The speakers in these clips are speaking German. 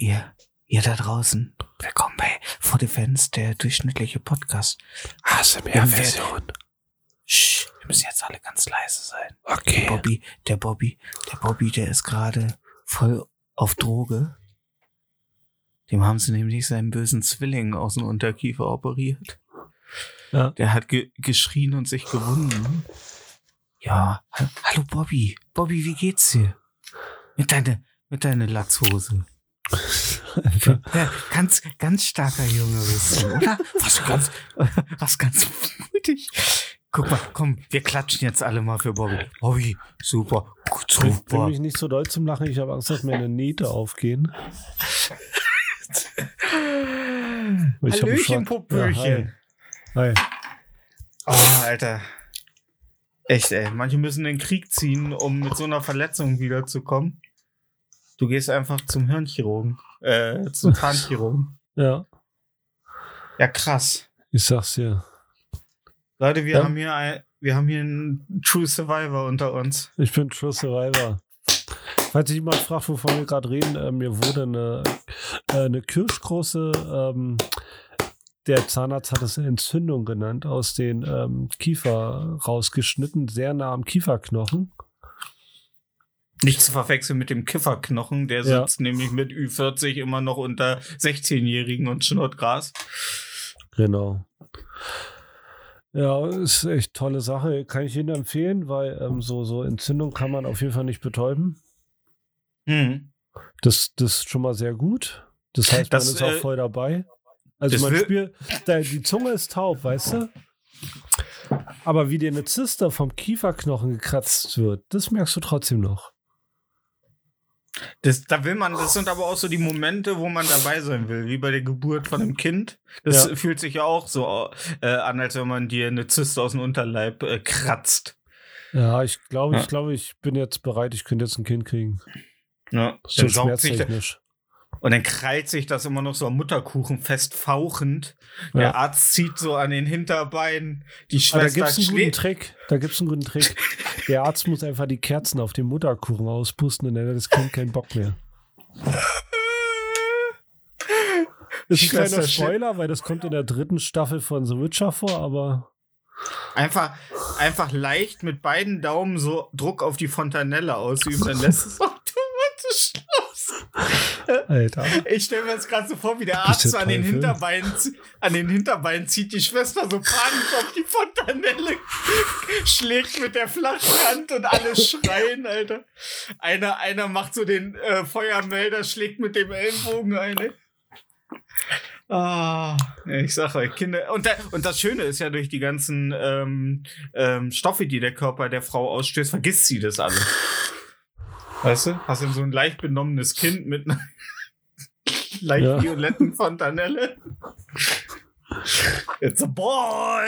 Ihr, ihr da draußen. Willkommen bei For Defense, der durchschnittliche Podcast. ASMR-Version. Sch, wir müssen jetzt alle ganz leise sein. Der Okay. Bobby, der Bobby, der Bobby, der ist gerade voll auf Droge. Dem haben sie nämlich seinen bösen Zwilling aus dem Unterkiefer operiert. Ja. Der hat ge geschrien und sich gewunden. Ja, ha- hallo Bobby. Bobby, wie geht's dir? Mit deiner, mit deiner Latzhose. Ja, ganz, ganz starker Junge bist du, oder? Was ganz, was ganz mutig. Guck mal, komm, wir klatschen jetzt alle mal für Bobby. Bobby, super, gut, Bring, bring super. mich nicht so doll zum Lachen. Ich habe Angst, dass mir eine Niete aufgehen. Ich Hallöchen, Popöchen. Ja, hi. hi. Oh, Alter. Echt, ey. Manche müssen in den Krieg ziehen, um mit so einer Verletzung wiederzukommen. Du gehst einfach zum Hirnchirurgen. Äh, zum Zahnchirurgen. Ja, Ja, krass. ich sag's dir. Leute, wir Ja. haben hier ein, wir haben hier einen True Survivor unter uns. Ich bin True Survivor. Falls sich jemand fragt, wovon wir gerade reden, äh, mir wurde eine, äh, eine kirschgroße, ähm, der Zahnarzt hat es Entzündung genannt, aus den ähm, Kiefer rausgeschnitten, sehr nah am Kieferknochen. Nicht zu verwechseln mit dem Kifferknochen, der Ja. sitzt nämlich mit Ü40 immer noch unter 16-Jährigen und schnurrt Gras. Genau. Ja, ist echt tolle Sache. Kann ich Ihnen empfehlen, weil ähm, so, so Entzündung kann man auf jeden Fall nicht betäuben. Hm. Das, das ist schon mal sehr gut. Das heißt, Das, man ist auch äh, voll dabei. Also man spürt, die Zunge ist taub, weißt du? Aber wie dir eine Zyste vom Kieferknochen gekratzt wird, das merkst du trotzdem noch. Das, da will man, das sind aber auch so die Momente, wo man dabei sein will, wie bei der Geburt von einem Kind. Das Ja. fühlt sich ja auch so äh, an, als wenn man dir eine Zyste aus dem Unterleib äh, kratzt. Ja, ich glaube, Ja. ich glaube, ich bin jetzt bereit, ich könnte jetzt ein Kind kriegen. Ja, So dann saugt sich. Und dann krallt sich das immer noch so am Mutterkuchen fest fauchend. Der Ja. Arzt zieht so an den Hinterbeinen. Die Aber da Schwester gibt es einen guten. Trick. Da gibt es einen guten Trick. Der Arzt muss einfach die Kerzen auf dem Mutterkuchen auspusten und dann hat das Kind keinen Bock mehr. Ist ein Schwester kleiner Spoiler, weil das kommt in der dritten Staffel von The Witcher vor, aber Einfach, einfach leicht mit beiden Daumen so Druck auf die Fontanelle ausüben, dann lässt es automatisch. Alter. Ich stelle mir jetzt gerade so vor, wie der Arzt so an den? Hinterbeinen, an den Hinterbeinen zieht, die Schwester so panisch auf die Fontanelle schlägt mit der Flaschenhand und alle schreien, Alter. Einer, einer macht so den äh, Feuermelder, schlägt mit dem Ellenbogen eine. Ah, ich sag euch, Kinder. Und, da, und das Schöne ist ja, durch die ganzen ähm, ähm, Stoffe, die der Körper der Frau ausstößt, vergisst sie das alles. Weißt du? Hast du so ein leicht benommenes Kind mit einer leicht Ja. violetten Fontanelle. It's a boy!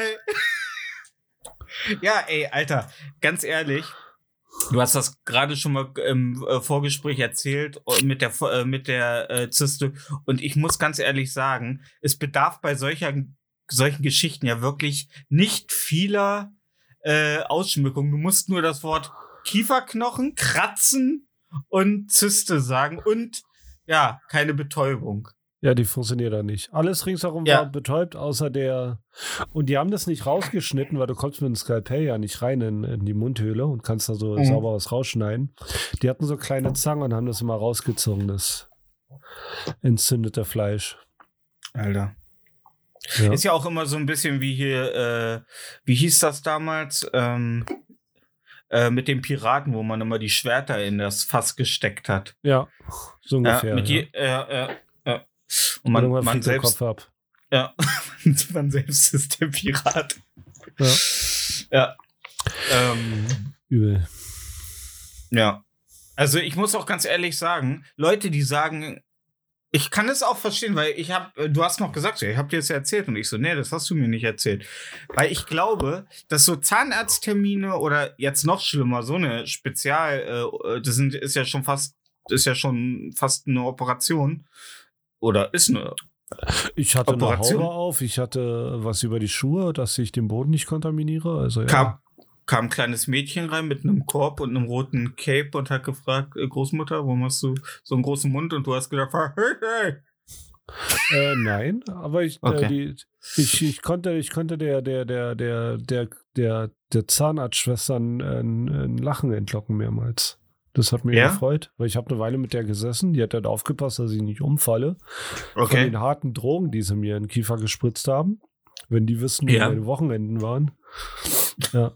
ja, ey, Alter, ganz ehrlich, du hast das gerade schon mal im äh, Vorgespräch erzählt äh, mit der, äh, mit der äh, Zyste und ich muss ganz ehrlich sagen, es bedarf bei solcher, solchen Geschichten ja wirklich nicht vieler äh, Ausschmückung. Du musst nur das Wort Kieferknochen, Kratzen und Zyste sagen und ja, keine Betäubung. Ja, die funktioniert da nicht. Alles ringsherum Ja. war betäubt, außer der. Und die haben das nicht rausgeschnitten, weil du kommst mit dem Skalpell ja nicht rein in, in die Mundhöhle und kannst da so Mhm. sauber was rausschneiden. Die hatten so kleine Zangen und haben das immer rausgezogen, das entzündete Fleisch. Alter. Ja. Ist ja auch immer so ein bisschen wie hier, äh, wie hieß das damals? Ähm, äh, mit den Piraten, wo man immer die Schwerter in das Fass gesteckt hat. Ja, so ungefähr. ja, mit ja. Je, äh, äh, äh. Und man, man der selbst, Kopf ab. ja, man selbst ist der Pirat. Ja. Ja. Ähm, Übel. Ja. Also ich muss auch ganz ehrlich sagen, Leute, die sagen, ich kann es auch verstehen, weil ich habe, du hast noch gesagt, ich habe dir das ja erzählt und ich so, nee, das hast du mir nicht erzählt. Weil ich glaube, dass so Zahnarzttermine oder jetzt noch schlimmer, so eine Spezial, äh, das sind, ist ja schon fast, ist ja schon fast eine Operation. Oder ist eine. Ich hatte eine Operation? Haube auf, ich hatte was über die Schuhe, dass ich den Boden nicht kontaminiere. Also ja. Kam, kam ein kleines Mädchen rein mit einem Korb und einem roten Cape und hat gefragt, äh, Großmutter, warum hast du so einen großen Mund? Und du hast gedacht, hey, hey. Äh, nein, aber ich, Okay. äh, die, ich, ich konnte, ich konnte der, der, der, der, der, der, der Zahnarztschwestern äh, ein, ein Lachen entlocken mehrmals. Das hat mich Ja? gefreut, weil ich habe eine Weile mit der gesessen, die hat dann aufgepasst, dass ich nicht umfalle. Von Okay. den harten Drogen, die sie mir in den Kiefer gespritzt haben. Wenn die wissen, wie Ja. meine Wochenenden waren. Ja.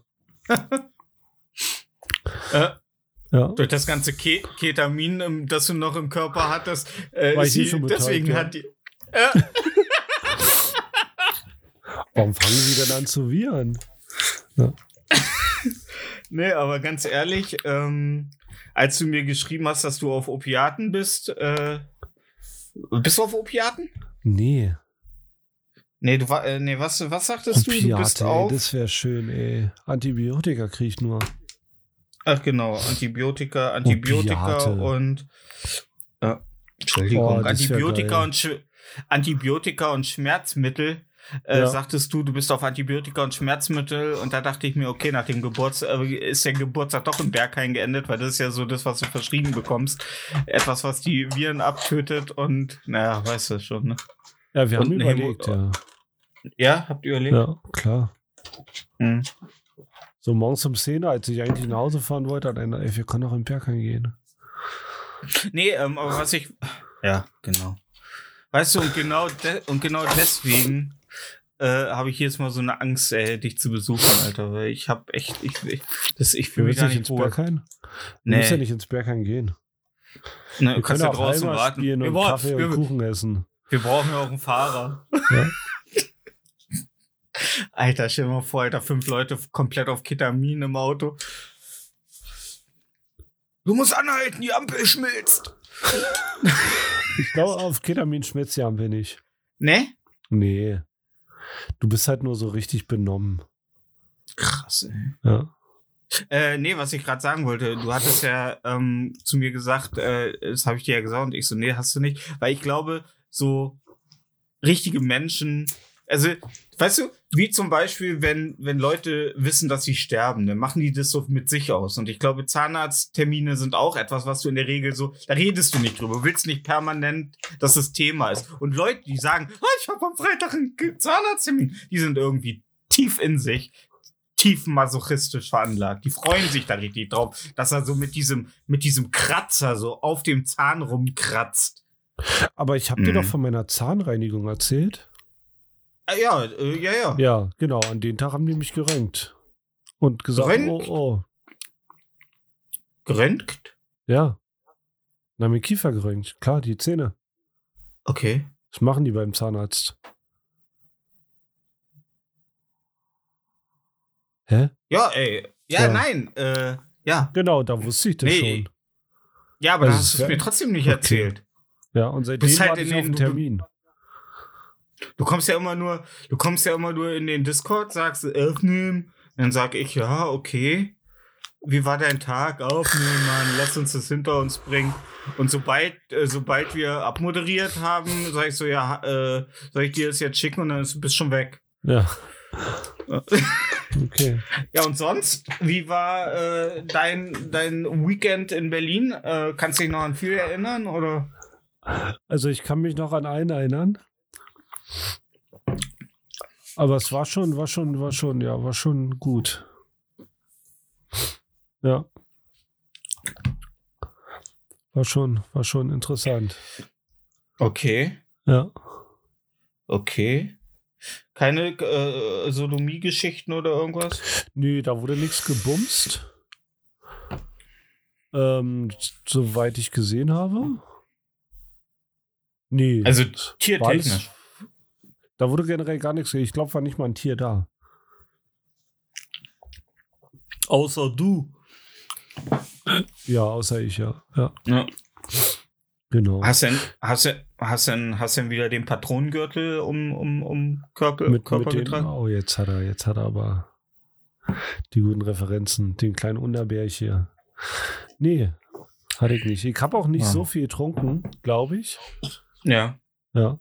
Äh, Ja. durch das ganze Ke Ketamin, ähm, das du noch im Körper hattest, äh, War ich sie- schon betäubt, deswegen ja. hat die. Äh, Warum fangen sie denn an zu viren? nee, aber ganz ehrlich, ähm, als du mir geschrieben hast, dass du auf Opiaten bist, äh, bist du auf Opiaten? Nee. Nee, du war, äh, nee, was, was sagtest du? Du bist Opiate, ey, auf. das wäre schön, ey. Antibiotika krieg ich nur. Ach genau, Antibiotika, Antibiotika Opiate. und äh, Entschuldigung, Oh, Antibiotika und Sch Antibiotika und Schmerzmittel. Äh, Ja. Sagtest du, du bist auf Antibiotika und Schmerzmittel und da dachte ich mir, okay, nach dem Geburtstag äh, ist der Geburtstag doch im Berghain geendet, weil das ist ja so das, was du verschrieben bekommst. Etwas, was die Viren abtötet und naja, weißt du schon, ne? Ja, wir haben Und überlegt, ja. Ja, habt ihr überlegt? Ja, klar. Hm. So morgens um 10, als ich eigentlich nach Hause fahren wollte, hat einer, ey, wir können auch im Berghain gehen. Nee, ähm, aber was ich. Ja, genau. Weißt du, und genau, und genau deswegen äh, habe ich jetzt mal so eine Angst, ey, dich zu besuchen, Alter. Weil ich habe echt, ich, ich, das, ich Wir fühle mich gar nicht ins wohl. Berghain? Du musst ja Nee, nicht ins Berghain gehen. ne, Wir du kannst können ja auch draußen warten. spielen Wir, und brauchen- Kaffee und wir, Kuchen essen. Wir brauchen ja auch einen Fahrer. Ja. Alter, stell dir mal vor, Alter, fünf Leute komplett auf Ketamin im Auto. Du musst anhalten, die Ampel schmilzt. Ich glaube, auf Ketamin schmeckt ja am wenig. Ne? Nee. Du bist halt nur so richtig benommen. Krass, ey. Ja. Äh, nee, was ich gerade sagen wollte, du hattest ja ähm, zu mir gesagt, äh, das habe ich dir ja gesagt und ich so, nee, hast du nicht, weil ich glaube, so richtige Menschen, also, weißt du, wie zum Beispiel, wenn, wenn Leute wissen, dass sie sterben, dann machen die das so mit sich aus. Und ich glaube, Zahnarzttermine sind auch etwas, was du in der Regel so, da redest du nicht drüber, du willst nicht permanent, dass das Thema ist. Und Leute, die sagen, oh, ich habe am Freitag einen Zahnarzttermin, die sind irgendwie tief in sich tief masochistisch veranlagt. Die freuen sich da richtig drauf, dass er so mit diesem, mit diesem Kratzer so auf dem Zahn rumkratzt. Aber ich habe dir Mhm. doch von meiner Zahnreinigung erzählt. Äh, ja, äh, ja, ja. Ja, genau. An den Tag haben die mich geröntgt. Und gesagt, Geröntgt? oh, oh. Geröntgt? Ja. Na, mit Kiefer geröntgt. Klar, die Zähne. Okay. Das machen die beim Zahnarzt. Hä? Ja, ey. Ja, Ja. nein. Äh, ja. Genau, da wusste ich das Nee. schon. Ja, aber Also das hast du mir trotzdem nicht Okay. erzählt. Ja, und seitdem Bist halt in den- einen du- Termin. Du kommst ja immer nur, du kommst ja immer nur in den Discord, sagst aufnehmen, dann sag ich, ja, okay. Wie war dein Tag? Aufnehmen, Mann, lass uns das hinter uns bringen. Und sobald, äh, sobald wir abmoderiert haben, sag ich so, ja, äh, soll ich dir das jetzt schicken und dann ist- bist du schon weg. Ja, okay. Ja, und sonst? Wie war äh, dein, dein Weekend in Berlin? Äh, kannst du dich noch an viel erinnern? Oder? Also ich kann mich noch an einen erinnern. Aber es war schon, war schon, war schon, ja, war schon gut. Ja. War schon, war schon interessant. Okay, Ja. okay. Keine äh, Sodomie-Geschichten oder irgendwas? Nee, da wurde nichts gebumst. Ähm, soweit ich gesehen habe. Nee. Also tiertechnisch. Da wurde generell gar nichts. Ich glaube, war nicht mal ein Tier da. Außer du. Ja, außer ich, ja. Ja, Ja. genau. Hast du denn, hast du, hast du denn, hast du denn wieder den Patronengürtel um, um, um Körper, mit, Körper mit den, getragen? oh, jetzt hat er, jetzt hat er aber die guten Referenzen. Den kleinen Unterberg hier. Nee, hatte ich nicht. Ich habe auch nicht Ja. so viel getrunken, glaube ich. Ja. Ja.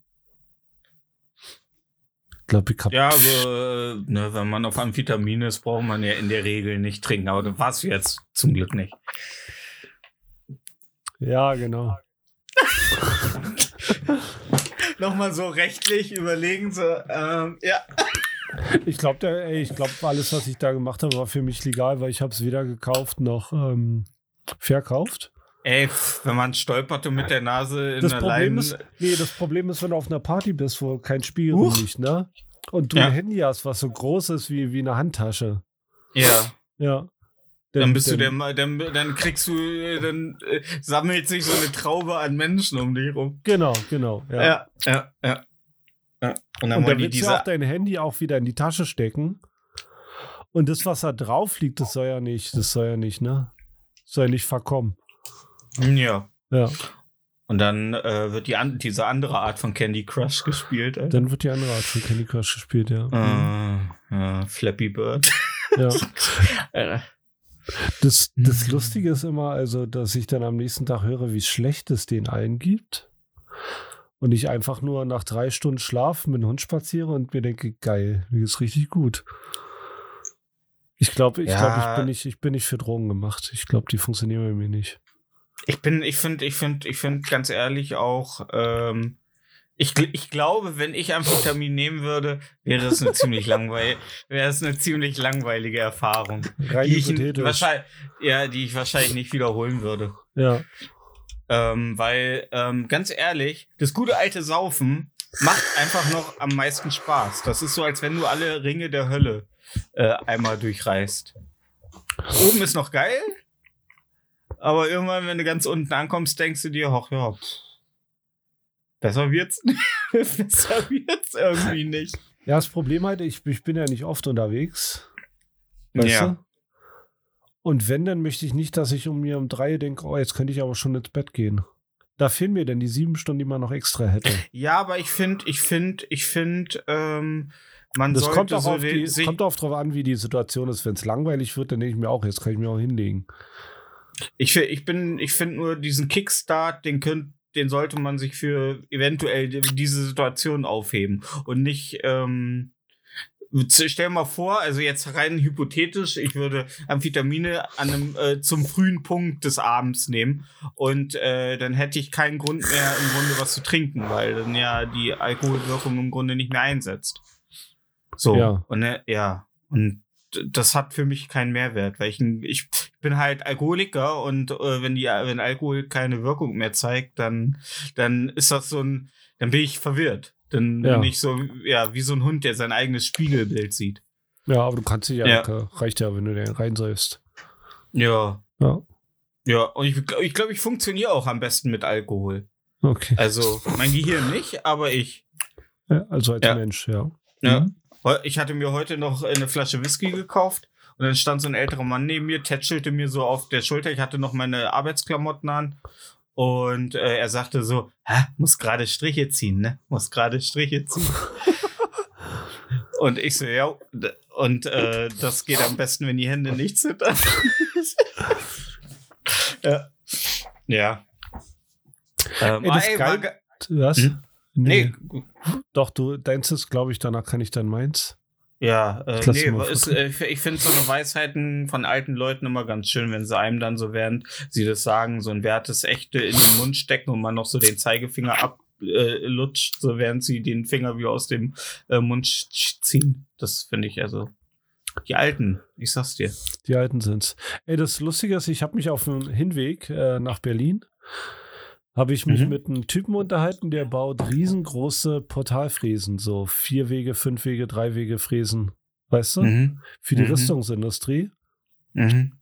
Ich glaube, ich habe. Ja, aber äh, ne, wenn man auf Amphetamin ist, braucht man ja in der Regel nicht trinken. Aber das war's jetzt zum Glück nicht. Ja, genau. Nochmal so rechtlich überlegen, so, ähm, ja. Ich glaube, ich glaube, alles, was ich da gemacht habe, war für mich legal, weil ich habe es weder gekauft noch ähm, verkauft. Ey, wenn man stolpert und mit der Nase in Das der Problem Leinen. ist, nee, das Problem ist, wenn du auf einer Party bist, wo kein Spielraum liegt, ne? Und du Ja. ein Handy hast, was so groß ist wie, wie eine Handtasche. Ja. Ja. Dann bist du der, dann, dann kriegst du, dann äh, sammelt sich so eine Traube an Menschen um dich rum. Genau, genau. Ja. Ja, ja, ja. ja. Und dann Und dann willst du auch dein Handy auch wieder in die Tasche stecken. Und das, was da drauf liegt, das soll ja nicht, das soll ja nicht, ne? Soll ja nicht verkommen. Ja. Ja. Und dann äh, wird die an, diese andere Art von Candy Crush gespielt. Alter. Dann wird die andere Art von Candy Crush gespielt, ja. Äh, ja, Flappy Bird. ja. Das, das Mhm. Lustige ist immer, also, dass ich dann am nächsten Tag höre, wie schlecht es den allen gibt. Und ich einfach nur nach drei Stunden Schlaf mit dem Hund spaziere und mir denke, geil, mir ist richtig gut. Ich glaube, ich, Ja. glaub, ich, bin nicht, ich bin nicht für Drogen gemacht. Ich glaube, die funktionieren bei mir nicht. Ich bin, ich finde, ich finde, ich finde ganz ehrlich auch, ähm, ich, ich glaube, wenn ich Amphetamin nehmen würde, wäre es eine ziemlich langweilig, wäre es eine ziemlich langweilige Erfahrung. Rein Die ich, wahrscheinlich, ja, die ich wahrscheinlich nicht wiederholen würde. Ja, Ähm, weil, ähm, ganz ehrlich, das gute alte Saufen macht einfach noch am meisten Spaß. Das ist so, als wenn du alle Ringe der Hölle äh, einmal durchreißt. Oben ist noch geil, aber irgendwann, wenn du ganz unten ankommst, denkst du dir, ach ja, pff, besser wird's, besser wird's irgendwie nicht. ja das Problem halt, ich, ich bin ja nicht oft unterwegs. Weißt Ja. du? Und wenn, dann möchte ich nicht, dass ich um mir um drei denke, oh, jetzt könnte ich aber schon ins Bett gehen. Da fehlen mir denn die sieben Stunden, die man noch extra hätte. Ja, aber ich finde, ich finde, ich finde, ähm, man Das sollte kommt auch, so auf die, kommt auch drauf an, wie die Situation ist. Wenn es langweilig wird, dann denke ich mir auch, jetzt kann ich mir auch hinlegen. Ich, ich bin, ich finde nur diesen Kickstart, den könnt, den sollte man sich für eventuell die- diese Situation aufheben und nicht. Ähm, stell mal vor, also jetzt rein hypothetisch, ich würde Amphetamine an einem, äh, zum frühen Punkt des Abends nehmen und äh, dann hätte ich keinen Grund mehr im Grunde was zu trinken, weil dann ja die Alkoholwirkung im Grunde nicht mehr einsetzt. So Ja. und äh, ja und das hat für mich keinen Mehrwert, weil ich, ich bin halt Alkoholiker und äh, wenn die wenn Alkohol keine Wirkung mehr zeigt, dann dann ist das so ein dann bin ich verwirrt. Dann Ja. bin ich so ja wie so ein Hund, der sein eigenes Spiegelbild sieht. Ja, aber du kannst dich ja, Ja. reicht ja, wenn du den reinsäufst. Ja. Ja, Ja, und ich, ich glaube, ich funktioniere auch am besten mit Alkohol. okay. Also mein Gehirn nicht, aber ich. Ja, also als Ja. Mensch, ja. Ja. Mhm. Ich hatte mir heute noch eine Flasche Whisky gekauft und dann stand so ein älterer Mann neben mir, tätschelte mir so auf der Schulter. Ich hatte noch meine Arbeitsklamotten an und äh, er sagte so, Hä, muss gerade Striche ziehen, ne? Muss gerade Striche ziehen. und ich so, ja, und äh, das geht am besten, wenn die Hände nicht zittern. ja. Ja. Ähm, Ey, das ey, war geil. ge- Was? Hm? Nee, Doch, du, deins ist, glaube ich, danach kann ich dann meins. Ja, äh, nee, ist, äh, ich finde so eine Weisheiten von alten Leuten immer ganz schön, wenn sie einem dann so während sie das sagen, so ein wertes Echte in den Mund stecken und man noch so den Zeigefinger ablutscht, äh, so während sie den Finger wieder aus dem äh, Mund ziehen. Das finde ich also. Die Alten, ich sag's dir. Die alten sind's. Ey, das Lustige ist, ich habe mich auf dem Hinweg äh, nach Berlin, habe ich mich Mhm. mit einem Typen unterhalten, der baut riesengroße Portalfräsen, so vier Wege, fünf Wege, drei Wege Fräsen, weißt du, Mhm. für die Mhm. Rüstungsindustrie. Mhm.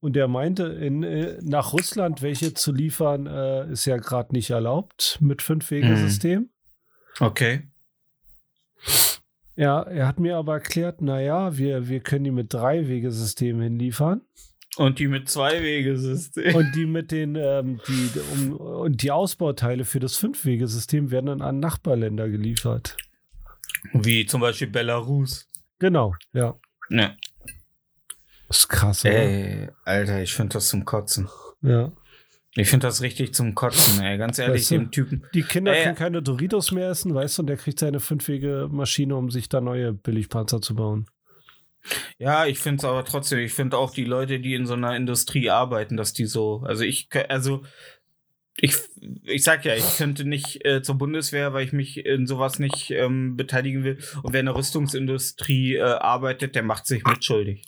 Und er meinte, in, äh, nach Russland welche zu liefern, äh, ist ja gerade nicht erlaubt mit Fünf-Wege-System. Okay. Ja, er hat mir aber erklärt, naja, wir, wir können die mit Drei-Wege-System hinliefern. Und die mit zwei Wegesystem. Und die mit den, ähm, die, um, und die Ausbauteile für das Fünf-Wege-System werden dann an Nachbarländer geliefert. Wie zum Beispiel Belarus. Genau, ja. Ja. Das ist krass, oder? Ey, Alter, ich finde das zum Kotzen. Ja. Ich finde das richtig zum Kotzen, ey. Ganz ehrlich, Weißt du? dem Typen. Die Kinder Ey. können keine Doritos mehr essen, weißt du, und der kriegt seine fünfwege Maschine, um sich da neue Billigpanzer zu bauen. Ja, ich finde es aber trotzdem, ich finde auch die Leute, die in so einer Industrie arbeiten, dass die so, also ich, also ich, ich sag ja, ich könnte nicht äh, zur Bundeswehr, weil ich mich in sowas nicht ähm, beteiligen will. Und wer in der Rüstungsindustrie äh, arbeitet, der macht sich mitschuldig.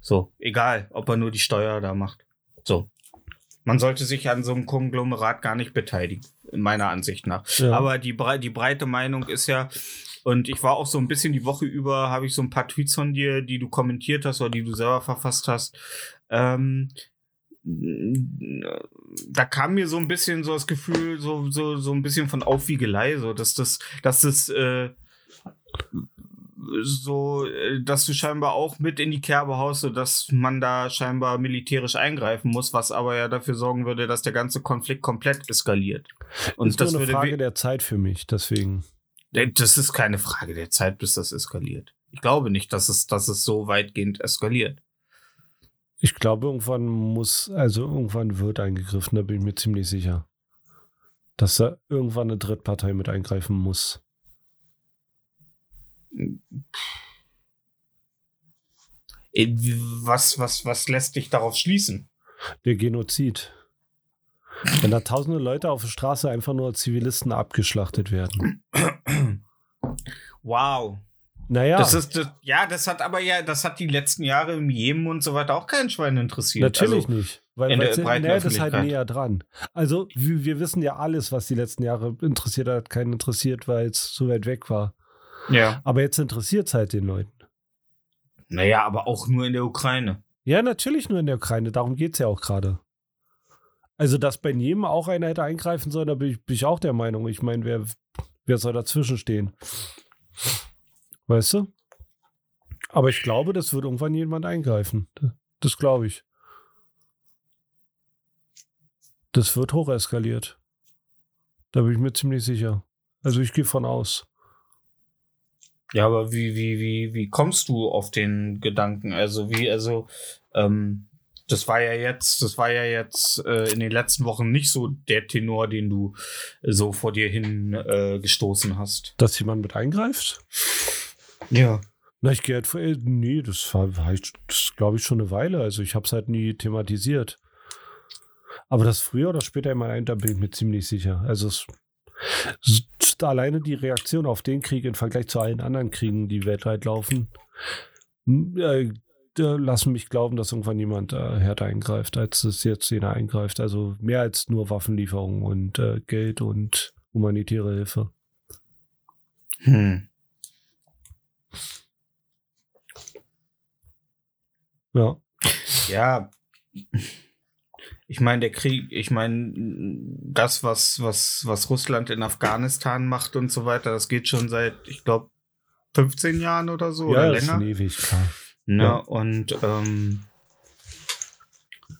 So, egal, ob er nur die Steuer da macht. So. Man sollte sich an so einem Konglomerat gar nicht beteiligen, in meiner Ansicht nach. Ja. Aber die, die breite Meinung ist ja, und ich war auch so ein bisschen die Woche über, habe ich so ein paar Tweets von dir, die du kommentiert hast oder die du selber verfasst hast. Ähm, da kam mir so ein bisschen so das Gefühl, so, so, so ein bisschen von Aufwiegelei, so, dass das, dass das, äh, so, äh, dass du scheinbar auch mit in die Kerbe haust, so dass man da scheinbar militärisch eingreifen muss, was aber ja dafür sorgen würde, dass der ganze Konflikt komplett eskaliert. Und ist das nur eine Frage der Zeit für mich, deswegen. Das ist keine Frage der Zeit, bis das eskaliert. Ich glaube nicht, dass es, dass es so weitgehend eskaliert. Ich glaube, irgendwann muss, also irgendwann wird eingegriffen, da bin ich mir ziemlich sicher. Dass da irgendwann eine Drittpartei mit eingreifen muss. Äh, Was, was, was lässt dich darauf schließen? Der Genozid. Wenn da tausende Leute auf der Straße einfach nur als Zivilisten abgeschlachtet werden. Wow. Naja, Das ist, das, ja, das hat aber ja, das hat die letzten Jahre im Jemen und so weiter auch kein Schwein interessiert. natürlich also, nicht. Weil in breiten naja, das ist halt näher dran. Also, wir, wir wissen ja alles, was die letzten Jahre interessiert hat, keinen interessiert, weil es so weit weg war. Ja. Aber jetzt interessiert es halt den Leuten. Naja, aber auch nur in der Ukraine. Ja, natürlich nur in der Ukraine, darum geht es ja auch gerade. Also, dass bei jedem auch einer hätte eingreifen sollen, da bin ich, bin ich auch der Meinung. Ich meine, wer, wer soll dazwischen stehen? Weißt du? Aber ich glaube, das wird irgendwann jemand eingreifen. Das glaube ich. Das wird hocheskaliert. Da bin ich mir ziemlich sicher. Also ich gehe von aus. Ja, aber wie, wie, wie, wie kommst du auf den Gedanken? Also, wie, also, ähm, das war ja jetzt, das war ja jetzt äh, in den letzten Wochen nicht so der Tenor, den du äh, so vor dir hin äh, gestoßen hast. Dass jemand mit eingreift? Ja. Na, ich gehe halt vor. äh, Nee, das war, war ich- das glaube ich schon eine Weile. Also ich habe es halt nie thematisiert. Aber das früher oder später immer ein, da bin ich mir ziemlich sicher. Also es, es ist alleine die Reaktion auf den Krieg im Vergleich zu allen anderen Kriegen, die weltweit laufen, äh, lassen mich glauben, dass irgendwann jemand äh, härter eingreift, als es jetzt jener eingreift. Also mehr als nur Waffenlieferungen und äh, Geld und humanitäre Hilfe. Hm. Ja. Ja. Ich meine, der Krieg, ich meine, das, was, was, was Russland in Afghanistan macht und so weiter, das geht schon seit, ich glaube, 15 Jahren oder so ja, oder ist länger. schon ewig, klar. Ne? Ja. Und ähm,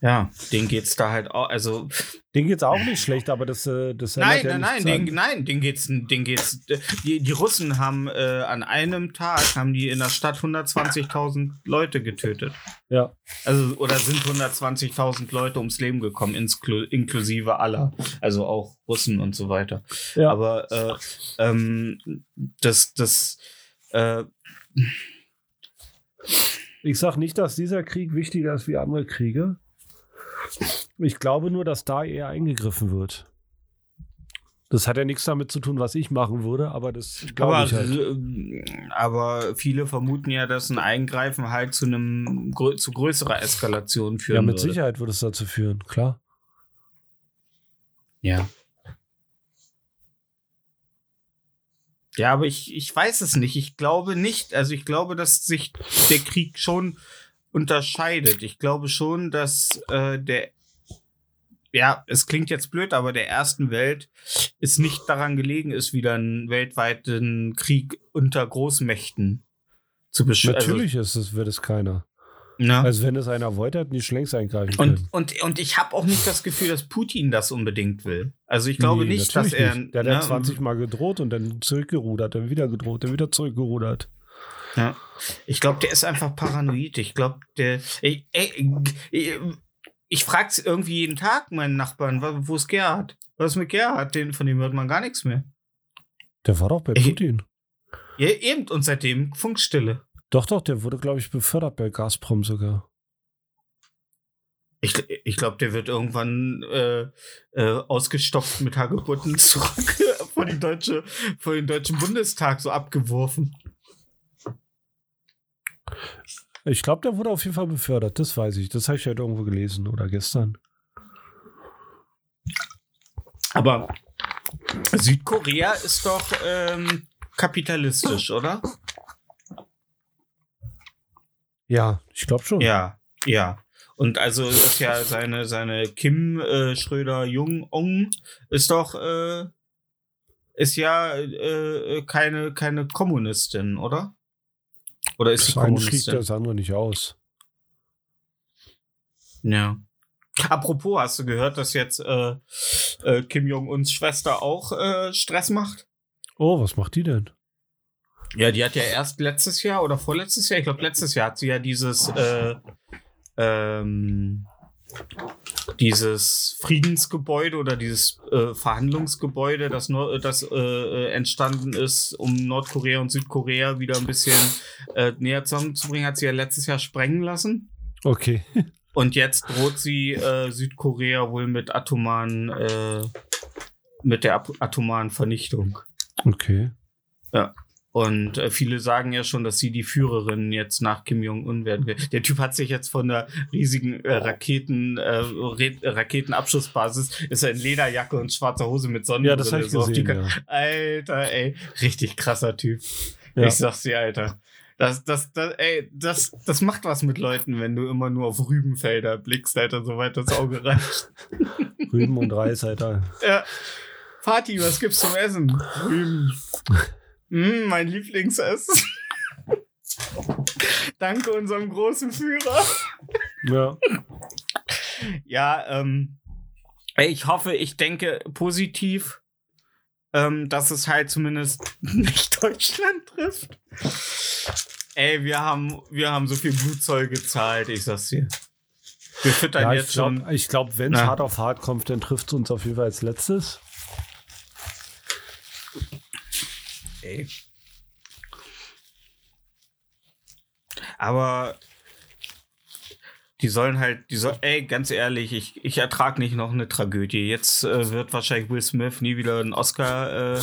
ja, denen geht's da halt auch, also Den geht's auch nicht schlecht, aber das, äh, das nein, ja nein, nein, den, nein, den geht's, den geht's. Die, die Russen haben äh, an einem Tag haben die in der Stadt 120.000 Leute getötet. Ja, Also oder sind 120.000 Leute ums Leben gekommen, inklu inklusive aller, also auch Russen und so weiter. ja. Aber äh, ähm, das, das, äh, Ich sag nicht, dass dieser Krieg wichtiger ist wie andere Kriege. Ich glaube nur, dass da eher eingegriffen wird. Das hat ja nichts damit zu tun, was ich machen würde, aber das glaube aber, ich halt. aber viele vermuten ja, dass ein Eingreifen halt zu einem zu größerer Eskalation führen Ja, mit würde. Sicherheit würde es dazu führen, klar. Ja. Ja, aber ich, ich weiß es nicht. Ich glaube nicht. Also ich glaube, dass sich der Krieg schon unterscheidet. Ich glaube schon, dass äh, der ja, es klingt jetzt blöd, aber der ersten Welt ist nicht daran gelegen, ist wieder einen weltweiten Krieg unter Großmächten zu beschweren. Natürlich ist es, wird es keiner. Ne? Also wenn es einer wollte, die schon längst eingreifen und, können. und, und ich habe auch nicht das Gefühl, dass Putin das unbedingt will. Also ich glaube Nee, nicht, dass er. nicht. Der hat ne, ja 20 Mal gedroht und dann zurückgerudert, dann wieder gedroht, dann wieder zurückgerudert. Ja. Ich glaube, der ist einfach paranoid. Ich glaube, der. Ey, ich ich frag's irgendwie jeden Tag meinen Nachbarn, wo ist Gerhard? Was ist mit Gerhard? Den, von dem hört man gar nichts mehr. Der war doch bei Ich- Putin. Ja, eben. Und seitdem Funkstille. Doch, doch, der wurde, glaube ich, befördert bei Gazprom sogar. Ich, ich glaube, der wird irgendwann äh, äh, ausgestopft mit Hagebutten zurück vor, die deutsche, vor den Deutschen Bundestag so abgeworfen. Ich glaube, der wurde auf jeden Fall befördert, das weiß ich. Das habe ich heute irgendwo gelesen oder gestern. Aber Südkorea ist doch ähm, kapitalistisch, oder? Ja, ich glaube schon. Ja, ja. Und also ist ja seine, seine Kim äh, Schröder-Jung ist doch äh, ist ja äh, keine, keine Kommunistin, oder? Oder ist sie Das schließt Kommunistin? das andere nicht aus. Ja. Apropos, hast du gehört, dass jetzt äh, äh, Kim Jong-uns Schwester auch äh, Stress macht? Oh, was macht die denn? Ja, die hat ja erst letztes Jahr oder vorletztes Jahr, ich glaube letztes Jahr hat sie ja dieses äh, ähm, dieses Friedensgebäude oder dieses äh, Verhandlungsgebäude, das, Nor das äh, äh, entstanden ist, um Nordkorea und Südkorea wieder ein bisschen äh, näher zusammenzubringen, hat sie ja letztes Jahr sprengen lassen. Okay. Und jetzt droht sie äh, Südkorea wohl mit atomaren, äh, mit der atomaren Vernichtung. Okay. Und äh, viele sagen ja schon, dass sie die Führerin jetzt nach Kim Jong-un werden will. Der Typ hat sich jetzt von der riesigen äh, Raketen, äh, Raketenabschussbasis, ist er in Lederjacke und schwarzer Hose mit Sonnenbrille. Ja, das habe ich so gesehen. Ja. Alter, ey, richtig krasser Typ. Ja. Ich sag's dir, Alter. Das, das, das, ey, das, das macht was mit Leuten, wenn du immer nur auf Rübenfelder blickst, Alter, soweit das Auge reicht. Rüben und Reis, Alter. Ja. Vati, was gibt's zum Essen? Rüben. Mm, mein Lieblingsessen. Danke unserem großen Führer. Ja. Ja, ähm, ich hoffe, ich denke positiv, ähm, dass es halt zumindest nicht Deutschland trifft. Ey, wir haben, wir haben so viel Blutzoll gezahlt, ich sag's dir. Wir füttern ja, jetzt schon. glaube, ich glaub, wenn es hart auf hart kommt, dann trifft es uns auf jeden Fall als letztes. Ey. Aber die sollen halt, die soll, ey, ganz ehrlich, ich, ich ertrag nicht noch eine Tragödie. Jetzt äh, wird wahrscheinlich Will Smith nie wieder einen Oscar äh,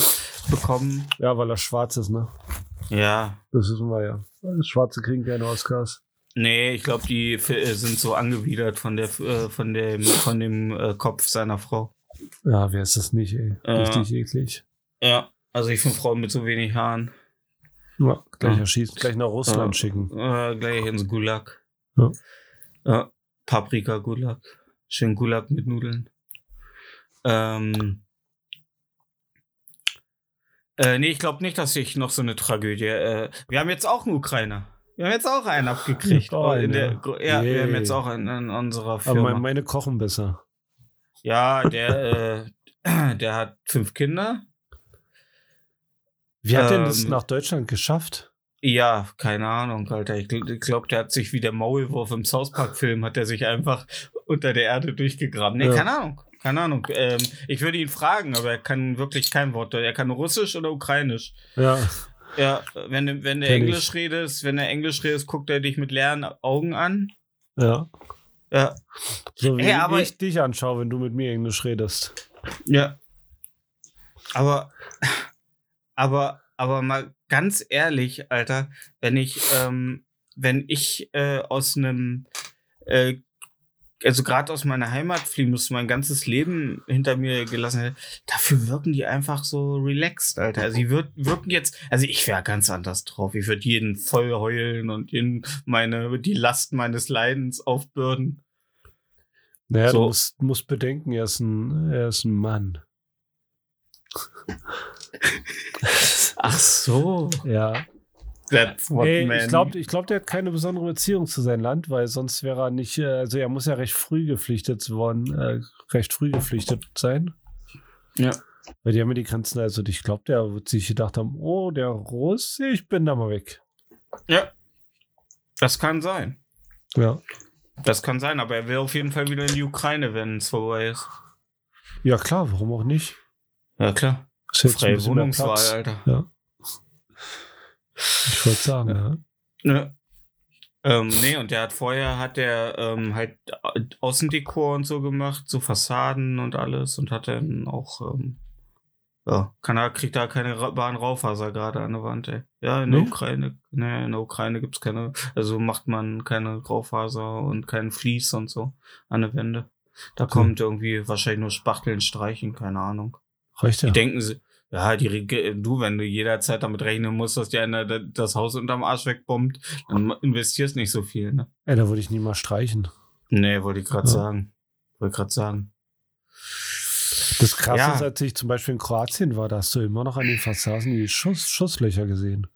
bekommen. Ja, weil er schwarz ist, ne? Ja. Das wissen wir ja. Schwarze kriegen keine Oscars. Nee, ich glaube, die äh, sind so angewidert von der äh, von dem von dem äh, Kopf seiner Frau. Ja, wer ist das nicht, ey? Richtig eklig. Ja. Also ich finde Frauen mit so wenig Haaren. Ja, gleich Ja. erschießen, gleich nach Russland Ja. schicken. Äh, gleich ins Gulag. Ja. Ja, Paprika Gulag. Schön Gulag mit Nudeln. Ähm. Äh, nee, ich glaube nicht, dass ich noch so eine Tragödie. Äh, wir haben jetzt auch einen Ukrainer. Wir haben jetzt auch einen abgekriegt. Oh, einen, in der, ja. Gro- ja, wir haben jetzt auch einen in unserer Aber Firma. meine, meine kochen besser. ja, der, äh, der hat fünf Kinder. Wie hat denn das Ähm, nach Deutschland geschafft? Ja, keine Ahnung, Alter. Ich, gl- ich glaube, der hat sich wie der Maulwurf im South Park-Film, hat er sich einfach unter der Erde durchgegraben. Nee, Ja. keine Ahnung. Keine Ahnung. Ähm, ich würde ihn fragen, aber er kann wirklich kein Wort. Er kann Russisch oder Ukrainisch. Ja, Ja, wenn, du- wenn er Kenn Englisch ich. redest, wenn er Englisch redest, guckt er dich mit leeren Augen an. ja. Ja. So wie Ey, aber- ich dich anschaue, wenn du mit mir Englisch redest. Ja. Aber, aber, aber mal ganz ehrlich, Alter, wenn ich, ähm, wenn ich äh, aus einem äh, also gerade aus meiner Heimat fliehen musste, mein ganzes Leben hinter mir gelassen hätte, dafür wirken die einfach so relaxed, Alter. Also die wir- wirken jetzt, also ich wäre ganz anders drauf. Ich würde jeden voll heulen und in meine, die Last meines Leidens aufbürden. Naja, So. du musst, musst bedenken, er ist ein, er ist ein Mann. Ach so. Ja. That's what Ey, man. ich glaube, ich glaub, der hat keine besondere Beziehung zu seinem Land, weil sonst wäre er nicht, äh, also er muss ja recht früh geflüchtet worden, äh, recht früh geflüchtet sein. Ja. Weil die haben ja die Grenzen, also ich glaube, der wird sich gedacht haben, oh, der Russ, ich bin da mal weg. Ja. Das kann sein. Ja. Das kann sein, aber er will auf jeden Fall wieder in die Ukraine, wenn es vorbei ist. Ja, klar, warum auch nicht? Ja, klar. Ist jetzt ein Freie bisschen Wohnungswahl, Platz. Alter. Ja. Ich wollte sagen, ja. Ne. Ähm, nee, und der hat vorher hat der ähm, halt Au- Außendekor und so gemacht, so Fassaden und alles und hat dann auch ähm, ja, kann er, kriegt da keine Ra Bahn-Raufaser gerade an der Wand, ey. Ja, in der Nee? Ukraine, ne, in der Ukraine gibt's keine, also macht man keine Raufaser und keinen Vlies und so an der Wände. Da Okay. kommt irgendwie wahrscheinlich nur Spachteln streichen, keine Ahnung. Reicht ja. Die denken ja, die du, wenn du jederzeit damit rechnen musst, dass dir einer da- das Haus unterm Arsch wegbombt, dann investierst nicht so viel, ne? Ey, da würde ich nie mal streichen. Nee, wollte ich gerade Ja. sagen. Wollte gerade sagen. Das Krasse Ja. ist, als ich zum Beispiel in Kroatien war, da hast du immer noch an den Fassaden die Schuss, Schusslöcher gesehen.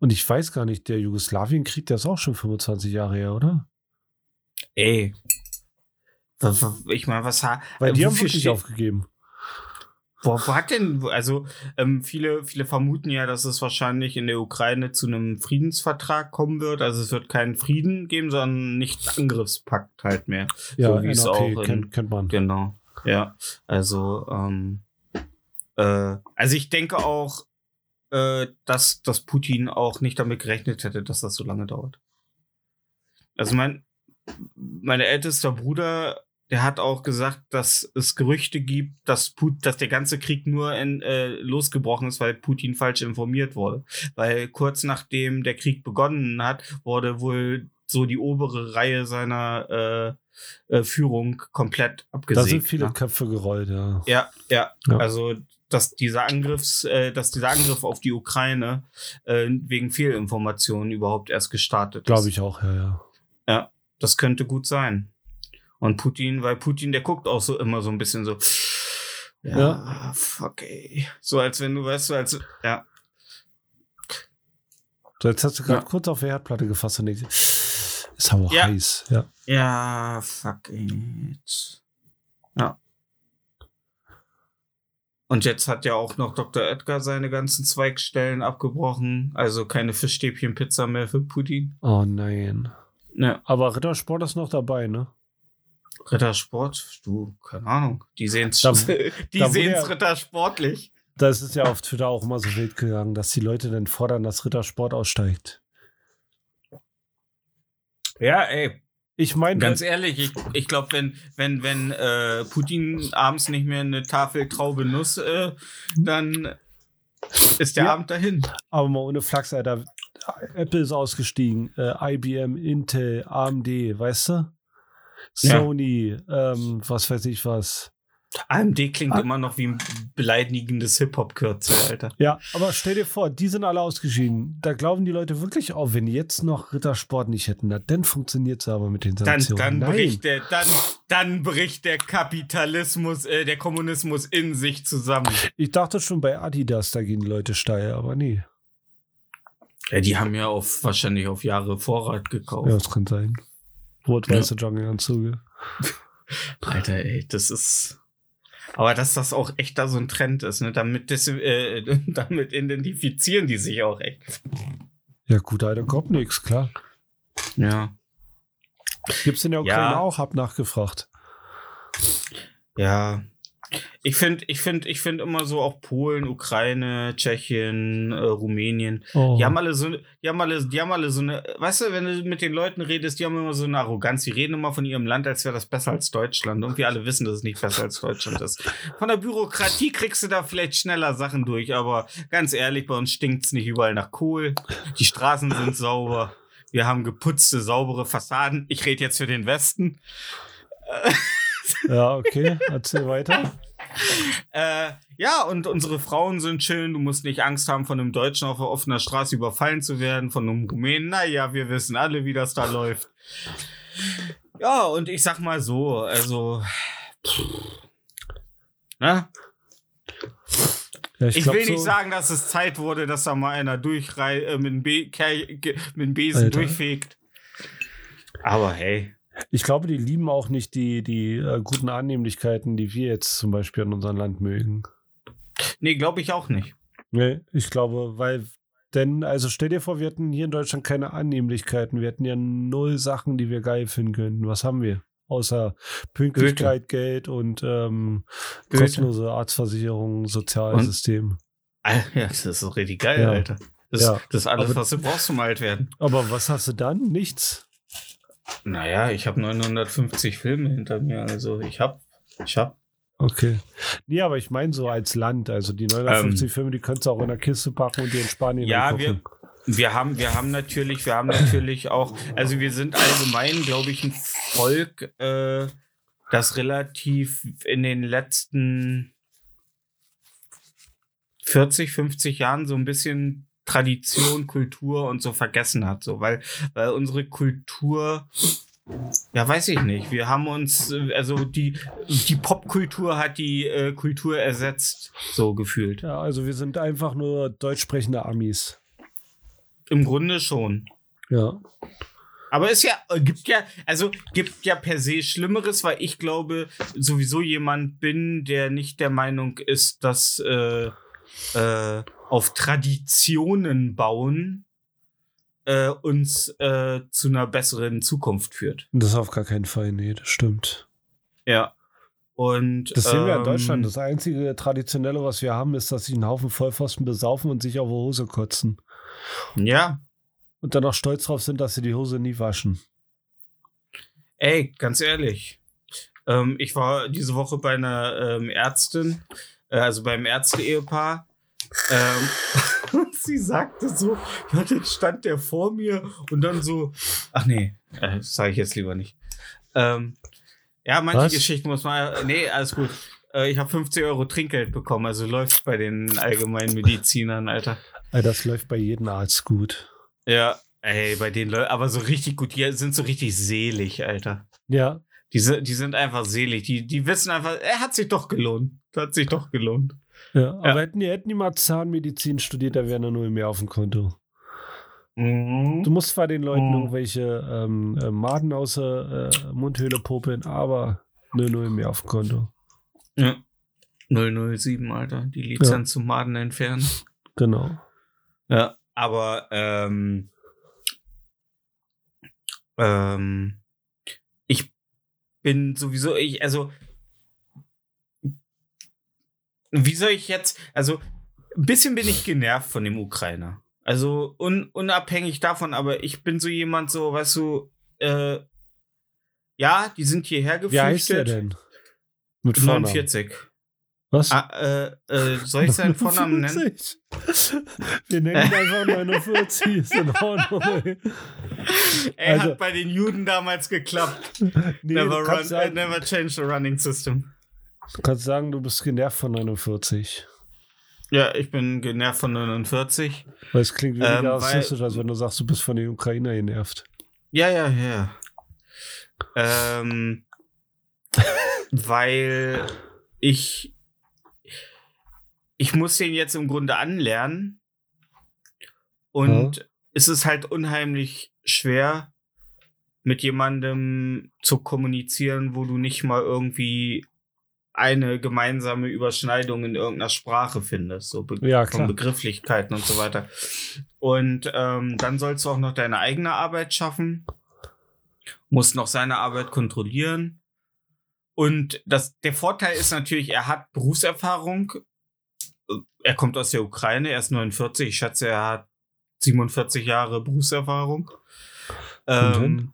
Und ich weiß gar nicht, der Jugoslawienkrieg, der ist auch schon 25 Jahre her, oder? Ey. Ich meine, was ha Weil die haben wirklich aufgegeben. Wo, wo hat denn, also ähm, viele, viele vermuten ja, dass es wahrscheinlich in der Ukraine zu einem Friedensvertrag kommen wird. Also es wird keinen Frieden geben, sondern nicht Angriffspakt halt mehr. Ja, so wie es NAP, auch in, kennt, kennt man. Genau. Ja, also, ähm, äh, also ich denke auch, äh, dass, dass Putin auch nicht damit gerechnet hätte, dass das so lange dauert. Also mein, mein ältester Bruder, der hat auch gesagt, dass es Gerüchte gibt, dass, Put, dass der ganze Krieg nur in, äh, losgebrochen ist, weil Putin falsch informiert wurde. Weil kurz nachdem der Krieg begonnen hat, wurde wohl so die obere Reihe seiner äh, äh, Führung komplett abgesägt. Da sind viele ne? Köpfe gerollt, ja. Ja, ja, Ja. Also, dass dieser Angriffs, äh, dass dieser Angriff auf die Ukraine äh, wegen Fehlinformationen überhaupt erst gestartet ist. Glaube ich auch, ja, ja. Das könnte gut sein. Und Putin, weil Putin, der guckt auch so immer so ein bisschen so. Ja, Ja. fuck ey. So als wenn du weißt, so als ja. So, jetzt hast du gerade Ja. kurz auf die Herdplatte gefasst und denkst, ist aber auch Ja. heiß. Ja. Ja, fuck it. Ja. Und jetzt hat ja auch noch Dr. Edgar seine ganzen Zweigstellen abgebrochen. Also keine Fischstäbchen-Pizza mehr für Putin. Oh nein. Ne, Aber Rittersport ist noch dabei, ne? Rittersport, du, keine Ahnung. Die sehen's ja- rittersportlich. Das ist ja auf Twitter auch immer so wild gegangen, dass die Leute dann fordern, dass Rittersport aussteigt. Ja, ey. Ich meine, Ganz ehrlich, ich, ich glaube, wenn, wenn, wenn äh, Putin abends nicht mehr eine Tafel Traube Nuss, äh, dann ist der Ja. Abend dahin. aber mal ohne Flachs, Alter. Apple ist ausgestiegen, äh, IBM, Intel, AMD, weißt du? Ja. Sony, ähm, was weiß ich was. AMD klingt Ah. immer noch wie ein beleidigendes Hip-Hop-Kürzel, Alter. Ja, aber stell dir vor, die sind alle ausgeschieden. Da glauben die Leute wirklich, oh, wenn die jetzt noch Rittersport nicht hätten, na, dann funktioniert es aber mit den Dann, Sanktionen. dann, Nein. bricht der, dann, dann bricht der Kapitalismus, äh, der Kommunismus in sich zusammen. Ich dachte schon bei Adidas, da gehen die Leute steil, aber nee. Ja, die haben ja auf, wahrscheinlich auf Jahre Vorrat gekauft. Ja, das kann sein. Rot-weiße Jogginganzüge. Alter, ey, das ist. Aber dass das auch echt da so ein Trend ist, ne? Damit, das, äh, damit identifizieren die sich auch echt. Ja, gut, Alter, kommt nix, klar. Ja. Gibt's in der Ukraine Ja. auch? Hab nachgefragt. Ja. Ich finde, ich finde, ich finde immer so auch Polen, Ukraine, Tschechien, äh, Rumänien. Oh. Die haben alle so, die haben alle, die haben alle so eine, weißt du, wenn du mit den Leuten redest, die haben immer so eine Arroganz. Die reden immer von ihrem Land, als wäre das besser als Deutschland. Und wir alle wissen, dass es nicht besser als Deutschland ist. Von der Bürokratie kriegst du da vielleicht schneller Sachen durch, aber ganz ehrlich, bei uns stinkt's nicht überall nach Kohl. Die Straßen sind sauber. Wir haben geputzte, saubere Fassaden. Ich rede jetzt für den Westen. Ja, okay, erzähl weiter. Äh, ja, und unsere Frauen sind schön. Du musst nicht Angst haben, von einem Deutschen auf offener Straße überfallen zu werden, von einem Rumänen. Naja, wir wissen alle, wie das da läuft. Ja, und ich sag mal so, also. Pff, ne? Ja, Ich, glaub will nicht so- sagen, dass es Zeit wurde, dass da mal einer durchrei äh, mit, dem Besen Alter. durchfegt. Aber hey. Ich glaube, die lieben auch nicht die, die äh, guten Annehmlichkeiten, die wir jetzt zum Beispiel an unserem Land mögen. Nee, glaube ich auch nicht. Nee, ich glaube, weil, denn, also stell dir vor, wir hätten hier in Deutschland keine Annehmlichkeiten. Wir hätten ja null Sachen, die wir geil finden könnten. Was haben wir? Außer Pünktlichkeit, Geld und ähm, kostenlose Arztversicherung, Sozialsystem. Ah, Ja, das ist richtig geil, Ja. Alter. Das, Ja. das ist alles, Aber- was du brauchst zum Altwerden. Aber was hast du dann? Nichts. Naja, ich habe 950 Filme hinter mir, also ich hab, ich hab. Okay. Nee, aber ich meine so als Land. Also die 950 Ähm. Filme, die könntest du auch in der Kiste packen und die in Spanien Ja, angucken. Wir haben, wir haben natürlich, wir haben natürlich auch, also wir sind allgemein, glaube ich, ein Volk, äh, das relativ in den letzten 40, 50 Jahren so ein bisschen Tradition, Kultur und so vergessen hat, so, weil, weil unsere Kultur, ja, weiß ich nicht, wir haben uns, äh, also die, die Popkultur hat die äh, Kultur ersetzt, so gefühlt. Ja, also wir sind einfach nur deutsch sprechende Amis. Im Grunde schon. Ja. Aber es ja, äh, gibt ja, also gibt ja per se Schlimmeres, weil ich glaube, sowieso jemand bin, der nicht der Meinung ist, dass äh, äh, auf Traditionen bauen äh, uns äh, zu einer besseren Zukunft führt. Das auf gar keinen Fall, nee, das stimmt. Ja. Und Das sehen wir in ähm, Deutschland. Das einzige Traditionelle, was wir haben, ist, dass sich ein Haufen Vollpfosten besaufen und sich auf die Hose kotzen. Ja, Und dann auch stolz drauf sind, dass sie die Hose nie waschen. Ey, ganz ehrlich. Ähm, ich war diese Woche bei einer ähm, Ärztin, äh, also beim Ärzte-Ehepaar. Ähm, und sie sagte so, ja, dann stand der vor mir und dann so, ach nee, äh, das sage ich jetzt lieber nicht. Ähm, ja, manche Was? Geschichten muss man, nee, alles gut. Äh, ich habe 50 Euro Trinkgeld bekommen, also läuft bei den allgemeinen Medizinern, Alter. Das läuft bei jedem Arzt gut. Ja, ey, bei den Leuten, aber so richtig gut, die sind so richtig selig, Alter. Ja, Die, die sind einfach selig. Die, die wissen einfach, er hat sich doch gelohnt. Hat sich doch gelohnt. Ja. Aber hätten die, hätten die mal Zahnmedizin studiert, da wäre nur mehr auf dem Konto. Mhm. Du musst zwar den Leuten Mhm. irgendwelche ähm, äh, Maden aus der äh, Mundhöhle popeln, aber nur null mehr auf dem Konto. Ja. 007, Alter. Die Lizenz zum Maden entfernen. Genau. Ja. Aber, ähm, ähm, ich bin sowieso, ich, also, wie soll ich jetzt, also, ein bisschen bin ich genervt von dem Ukrainer. Also, un, unabhängig davon, aber ich bin so jemand, so, weißt du, äh, ja, die sind hierher Wie heißt der geflüchtet. denn? Mit Vornamen. 49. Was? Ah, äh, äh, soll ich seinen Vornamen nennen? 49. Wir nennen ihn einfach 49. Ist in Ordnung. ey. Er Also- hat bei den Juden damals geklappt. Nee, never, run, sagen, never change the running system. Du kannst sagen, du bist genervt von 49. Ja, ich bin genervt von 49. Weil es klingt weniger Ähm, rassistisch, als wenn du sagst, du bist von den Ukrainer genervt. Ja, ja, ja. Ähm, weil ich ich muss den jetzt im Grunde anlernen und es ist halt unheimlich schwer mit jemandem zu kommunizieren, wo du nicht mal irgendwie eine gemeinsame Überschneidung in irgendeiner Sprache findest, so be Ja, von. Begrifflichkeiten und so weiter. Und ähm, dann sollst du auch noch deine eigene Arbeit schaffen, musst noch seine Arbeit kontrollieren. Und das, der Vorteil ist natürlich, er hat Berufserfahrung. Er kommt aus der Ukraine, er ist 49. Ich schätze, er hat 47 Jahre Berufserfahrung. Kommt Ähm, hin.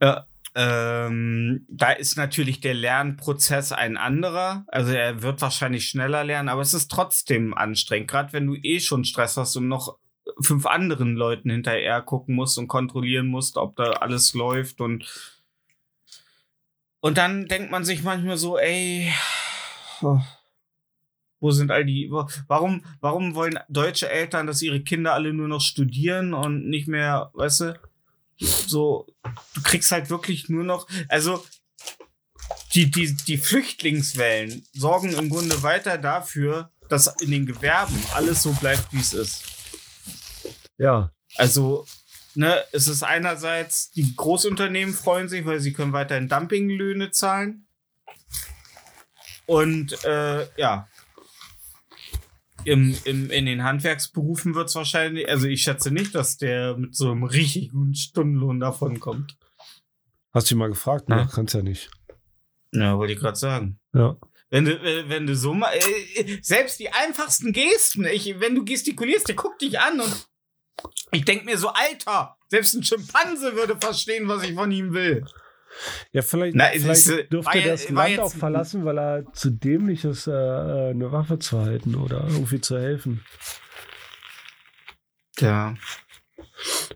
ja, ähm, da ist natürlich der Lernprozess ein anderer. Also er wird wahrscheinlich schneller lernen, aber es ist trotzdem anstrengend. Gerade wenn du eh schon Stress hast und noch fünf anderen Leuten hinterher gucken musst und kontrollieren musst, ob da alles läuft und und dann denkt man sich manchmal so, ey, wo sind all die, warum, warum wollen deutsche Eltern, dass ihre Kinder alle nur noch studieren und nicht mehr, weißt du, so, du kriegst halt wirklich nur noch, also, die, die, die Flüchtlingswellen sorgen im Grunde weiter dafür, dass in den Gewerben alles so bleibt, wie es ist. Ja, Also, ne, es ist einerseits, die Großunternehmen freuen sich, weil sie können weiterhin Dumpinglöhne zahlen. Und äh, ja, im, im, in den Handwerksberufen wird es wahrscheinlich, also ich schätze nicht, dass der mit so einem richtig guten Stundenlohn davonkommt. hast du ihn mal gefragt? Ne, kannst ja nicht. Ja, wollte ich gerade sagen. Ja. Wenn du, äh, wenn du so mal, äh, selbst die einfachsten Gesten, ich, wenn du gestikulierst, der guckt dich an und ich denk mir so, Alter, selbst ein Schimpanse würde verstehen, was ich von ihm will. Ja, vielleicht, Na, vielleicht ist, äh, dürfte ja- das Land jetzt- auch verlassen, weil er zu dämlich ist, äh, äh, eine Waffe zu halten oder irgendwie zu helfen. Ja.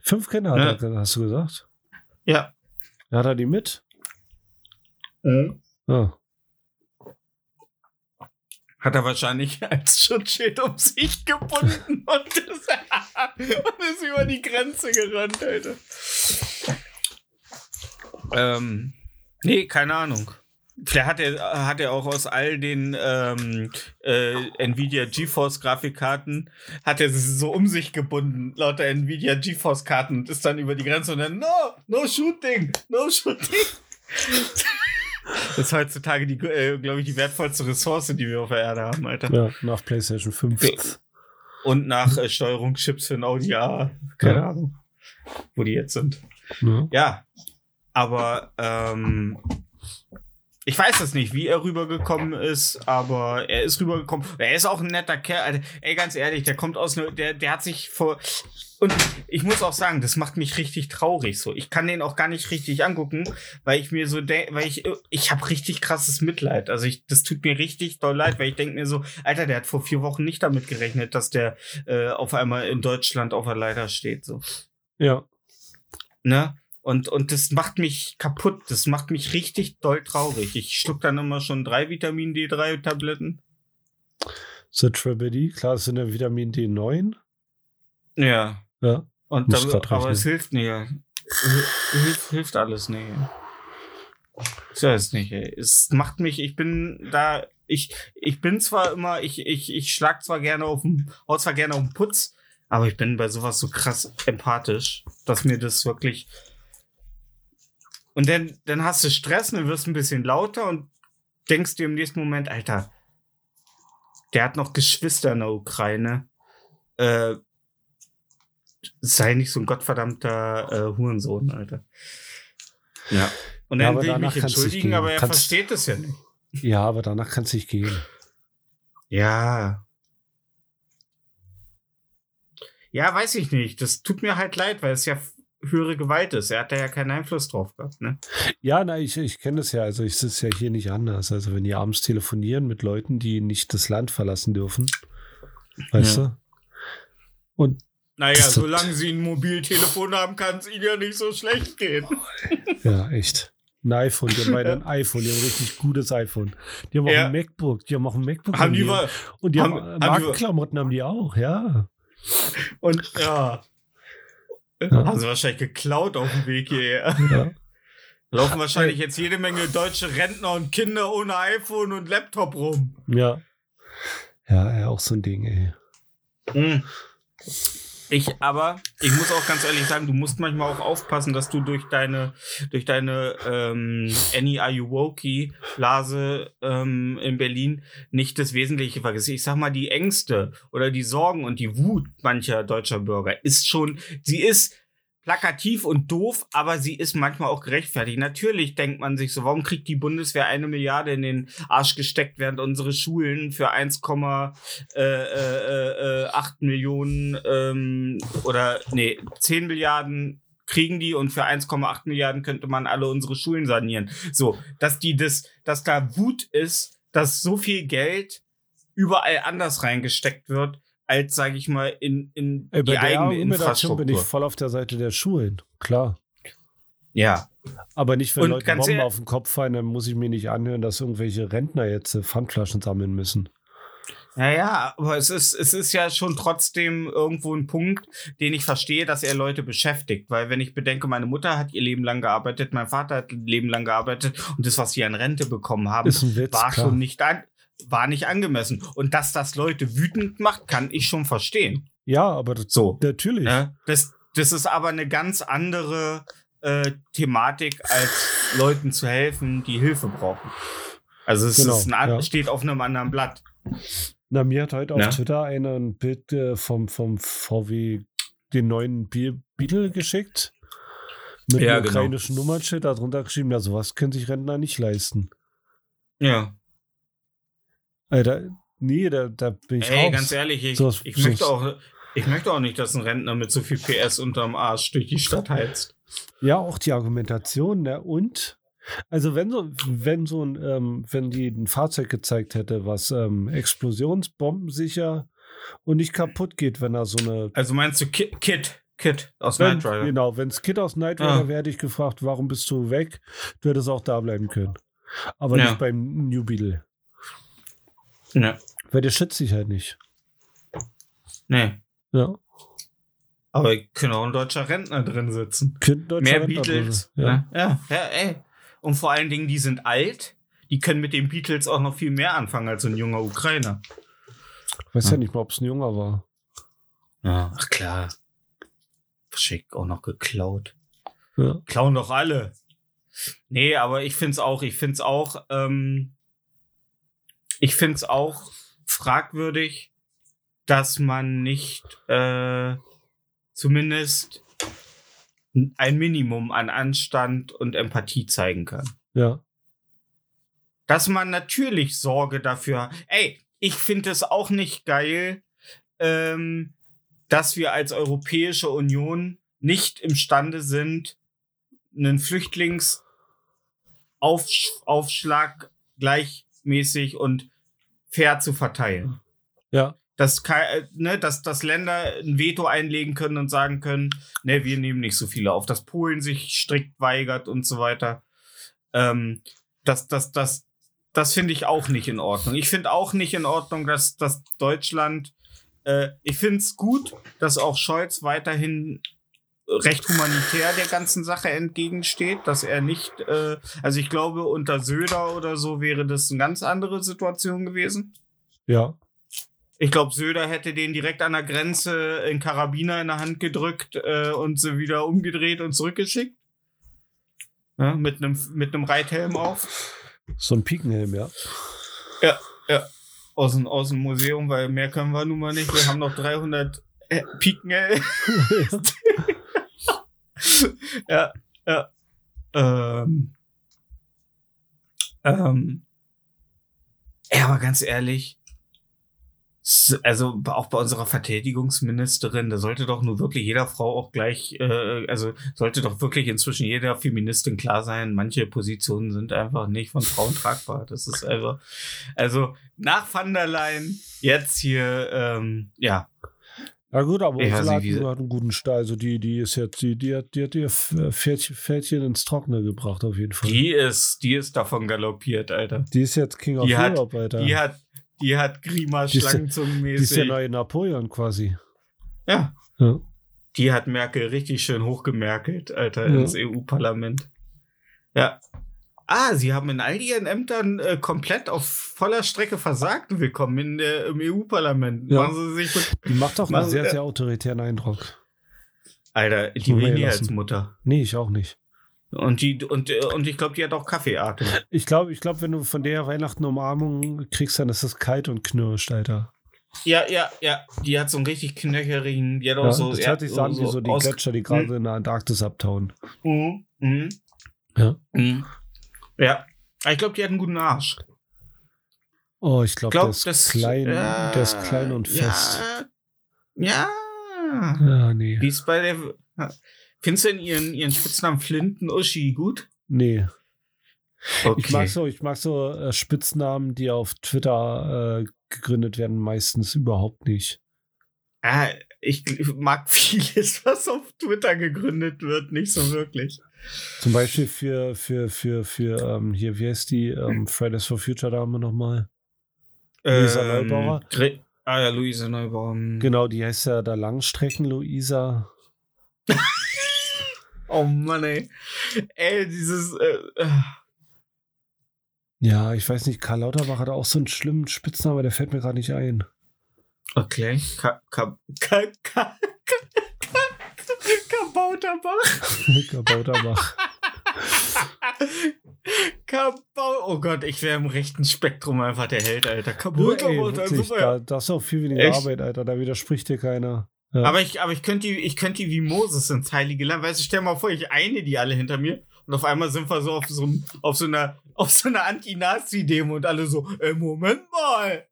Fünf Kinder Ja. hat er, hast du gesagt? Ja. Hat er die mit? Mhm. Ja. Hat er wahrscheinlich als Schutzschild um sich gebunden und ist, und ist über die Grenze gerannt, Alter. Ähm, nee, keine Ahnung. Vielleicht hat er, hat er auch aus all den ähm, äh, Nvidia GeForce Grafikkarten, hat er sie so um sich gebunden, lauter Nvidia GeForce Karten und ist dann über die Grenze und dann, no, no shooting, no shooting. Das ist heutzutage die, äh, glaube ich, die wertvollste Ressource, die wir auf der Erde haben, Alter. ja, nach PlayStation 5. Und nach äh, Steuerungschips für ein Audi A. Keine Ja. Ahnung, wo die jetzt sind. Ne? Ja, aber ähm, ich weiß es nicht, wie er rübergekommen ist, aber er ist rübergekommen. Er ist auch ein netter Kerl. Alter. Ey, ganz ehrlich, der kommt aus, ne, der, der hat sich vor. Und ich muss auch sagen, das macht mich richtig traurig. So, ich kann den auch gar nicht richtig angucken, weil ich mir so denke, weil ich, ich habe richtig krasses Mitleid. Also ich, das tut mir richtig doll leid, weil ich denke mir so, Alter, der hat vor vier Wochen nicht damit gerechnet, dass der äh, auf einmal in Deutschland auf der Leiter steht. So Ja. ne? Und, und das macht mich kaputt. Das macht mich richtig doll traurig. Ich schluck dann immer schon drei Vitamin D3-Tabletten. The Triple D, klar, das sind ja Vitamin D9. Ja. Ja. Und dann, aber rechnen. es hilft nicht. Hil- Hilft, hilft alles nicht. Ich weiß es nicht, ey. Es macht mich, ich bin da, ich, ich bin zwar immer, ich, ich, ich schlag zwar gerne auf den, hau zwar gerne auf den Putz, aber ich bin bei sowas so krass empathisch, dass mir das wirklich. Und dann, dann hast du Stress, dann wirst du ein bisschen lauter und denkst dir im nächsten Moment, Alter, der hat noch Geschwister in der Ukraine. Äh, sei nicht so ein gottverdammter äh, Hurensohn, Alter. Ja. Und Ja, dann aber will ich mich entschuldigen, gehen. aber er Kannst- versteht es ja nicht. Ja, aber danach kann es nicht gehen. Ja. Ja, weiß ich nicht. Das tut mir halt leid, weil es ja höhere Gewalt ist. Er hat da ja keinen Einfluss drauf gehabt, ne? Ja, na, ich, ich kenne das ja. Also, ich sitze ja hier nicht anders. Also, wenn die abends telefonieren mit Leuten, die nicht das Land verlassen dürfen, weißt Ja. du? Und Naja, solange sie ein Mobiltelefon haben, kann es ihnen ja nicht so schlecht gehen. ja, echt. Ein iPhone, die haben beide ein iPhone, die haben ein richtig gutes iPhone. Die haben auch Ja. ein MacBook, die haben auch ein MacBook. Haben die und mal, und die haben, haben- äh, Markenklamotten haben die auch, ja. und ja. Ja. Haben sie wahrscheinlich geklaut auf dem Weg hierher. ja. Laufen wahrscheinlich jetzt jede Menge deutsche Rentner und Kinder ohne iPhone und Laptop rum. Ja. Ja, auch so ein Ding, ey. Mhm. Ich, aber ich muss auch ganz ehrlich sagen, du musst manchmal auch aufpassen, dass du durch deine, durch deine ähm, Annie Ayuwoki Blase ähm, in Berlin nicht das Wesentliche vergisst. Ich sag mal, die Ängste oder die Sorgen und die Wut mancher deutscher Bürger ist schon, sie ist plakativ und doof, aber sie ist manchmal auch gerechtfertigt. Natürlich denkt man sich so, warum kriegt die Bundeswehr eine Milliarde in den Arsch gesteckt, während unsere Schulen für 1, äh, äh, äh, 8 Millionen ähm, oder nee, 10 Milliarden kriegen die und für 1,8 Milliarden könnte man alle unsere Schulen sanieren. So, dass die das, dass da Wut ist, dass so viel Geld überall anders reingesteckt wird, als sage ich mal, in, in bei die der eigene Argumentation bin ich Infrastruktur. voll auf der Seite der Schulen. Klar. Ja, Aber nicht, wenn Und Leute Bomben auf den Kopf fallen, dann muss ich mir nicht anhören, dass irgendwelche Rentner jetzt äh, Pfandflaschen sammeln müssen. Ja, ja, aber es ist, es ist ja schon trotzdem irgendwo ein Punkt, den ich verstehe, dass er Leute beschäftigt. Weil wenn ich bedenke, meine Mutter hat ihr Leben lang gearbeitet, mein Vater hat ein Leben lang gearbeitet und das, was sie an Rente bekommen haben, Witz, war klar. schon nicht an, war nicht angemessen. Und dass das Leute wütend macht, kann ich schon verstehen. Ja, aber das, So. natürlich. Ja, das, das ist aber eine ganz andere äh, Thematik, als Leuten zu helfen, die Hilfe brauchen. Also es Genau, ist ein, ja. steht auf einem anderen Blatt. Na, mir hat heute auf Ja. Twitter einer ein Bild äh, vom, vom VW, den neuen Be- Beetle geschickt. Mit Ja, einem genau. ukrainischen Nummernschild, darunter geschrieben, ja, sowas können sich Rentner nicht leisten. Ja. Alter, nee, da, da bin ich Ey, raus. ganz ehrlich, ich, Sowas- ich, möchte auch, ich möchte auch nicht, dass ein Rentner mit so viel PS unterm Arsch durch die Stadt heizt. Ja, auch die Argumentation, ne? Und also wenn so, wenn so ein, ähm, wenn die ein Fahrzeug gezeigt hätte, was ähm, explosionsbombensicher und nicht kaputt geht, wenn er so eine Also meinst du Kit, Kit, Kit aus wenn, Knight Rider? Genau, wenn es Kid aus Night Ah. Rider wäre, hätte ich gefragt, warum bist du weg? Du hättest auch da bleiben können. Aber Ja. nicht beim New Beetle. Ja. Weil der schützt sich halt nicht. Nee. Ja. Aber können auch ein deutscher Rentner drin sitzen. Deutscher Mehr Rentner. Beatles. Ja. Ja. ja, ja, ey. Und vor allen Dingen, die sind alt. Die können mit den Beatles auch noch viel mehr anfangen als ein junger Ukrainer. Ich weiß ja Ja. nicht mal, ob es ein Junger war. Ja, ach klar. Schick auch noch geklaut. Ja. Klauen doch alle. Nee, aber ich find's auch, ich find's auch, ähm, ich find's auch fragwürdig, dass man nicht äh, zumindest ein Minimum an Anstand und Empathie zeigen kann. Ja. Dass man natürlich Sorge dafür. Ey, ich finde es auch nicht geil, ähm, dass wir als Europäische Union nicht imstande sind, einen Flüchtlingsaufschlag gleichmäßig und fair zu verteilen. Ja. Dass, äh, ne, dass, dass Länder ein Veto einlegen können und sagen können, ne, wir nehmen nicht so viele auf, dass Polen sich strikt weigert und so weiter. Ähm, das, das, das, das finde ich auch nicht in Ordnung. Ich finde auch nicht in Ordnung, dass, dass Deutschland, äh, ich finde es gut, dass auch Scholz weiterhin recht humanitär der ganzen Sache entgegensteht, dass er nicht, äh, also ich glaube, unter Söder oder so wäre das eine ganz andere Situation gewesen. Ja. Ich glaube, Söder hätte den direkt an der Grenze in Karabiner in der Hand gedrückt äh, und sie wieder umgedreht und zurückgeschickt. Ja, mit einem mit einem Reithelm auf. So ein Pikenhelm, ja. Aus dem, aus dem Museum, weil mehr können wir nun mal nicht. Wir haben noch 300 äh, Piken. ja, ja. Ähm, ähm, ja, aber ganz ehrlich, also auch bei unserer Verteidigungsministerin, da sollte doch nur wirklich jeder Frau auch gleich, äh, also sollte doch wirklich inzwischen jeder Feministin klar sein, manche Positionen sind einfach nicht von Frauen tragbar. Das ist einfach, also nach Van der Leyen jetzt hier, ähm, ja, Ja gut, aber Ja, Ursula hat, hat einen guten Stall. Also die, die ist jetzt, die, die hat, die hat ihr Pferdchen, Pferdchen ins Trockene gebracht, auf jeden Fall. Die, die ist, die ist davon galoppiert, Alter. ist jetzt King of Die hat- Europe, Alter. Die hat, die hat Grima Die Schlangenzungenmäßig. die ist der neue Napoleon quasi. ja, Ja. die hat Merkel richtig schön hochgemerkelt, Alter, Ja. ins EU-Parlament. Ja. Ah, sie haben in all ihren Ämtern äh, komplett auf voller Strecke versagt. Willkommen in, der- im EU-Parlament. Ja. Die macht doch einen sehr, ja. sehr autoritären Eindruck. Alter, die will nie als Mutter. Nee, ich auch nicht. Und die, und, äh, und ich glaube, die hat auch Kaffeeatem. Ich glaube, ich glaub, wenn du von der Weihnachten Umarmung kriegst, dann ist es kalt und knirscht, Alter. Ja, ja, ja. Die hat so einen richtig knöcherigen, die hat auch Ja, so. das hört sich so an wie so die Gletscher, die gerade in der Antarktis abtauen. Mhm. Mhm. Ja. Mhm. Ja. Aber Ich glaube, die hat einen guten Arsch. Oh, ich glaube, Glaub, der ist das- klein, ja, der ist klein und fest. Ja. Ja. Nee. Wie ist bei der. Findest du denn ihren, ihren Spitznamen Flinten-Uschi gut? Nee. Okay. Ich mag so, ich mag so äh, Spitznamen, die auf Twitter äh, gegründet werden, meistens überhaupt nicht. Ah, ich mag vieles, was auf Twitter gegründet wird, nicht so wirklich. Zum Beispiel für, für, für, für, ähm, hier, wie heißt die, ähm, Fridays for Future Dame nochmal? Luisa Neubauer? Gre- Ah ja, Luisa Neubauer. Genau, die heißt ja da Langstrecken Luisa. Oh Mann, ey. Ey, dieses. Äh, äh. Ja, ich weiß nicht, Karl Lauterbach hat auch so einen schlimmen Spitznamen, aber der fällt mir gerade nicht ein. Okay. Ka ka ka ka ka Kabauterbach. Karl Lauterbach. Kabau. Oh Gott, ich wäre im rechten Spektrum einfach der Held, Alter. Kabauterbach. da, das ist auch viel weniger Echt? Arbeit, Alter. Da widerspricht dir keiner. Ja. Aber ich, aber ich könnte die, ich könnte die wie Moses ins Heilige Land. Weißt du, stell mal vor, ich eine die alle hinter mir und auf einmal sind wir so auf so, auf so einer, auf so einer Anti-Nazi-Demo und alle so, ey, Moment mal.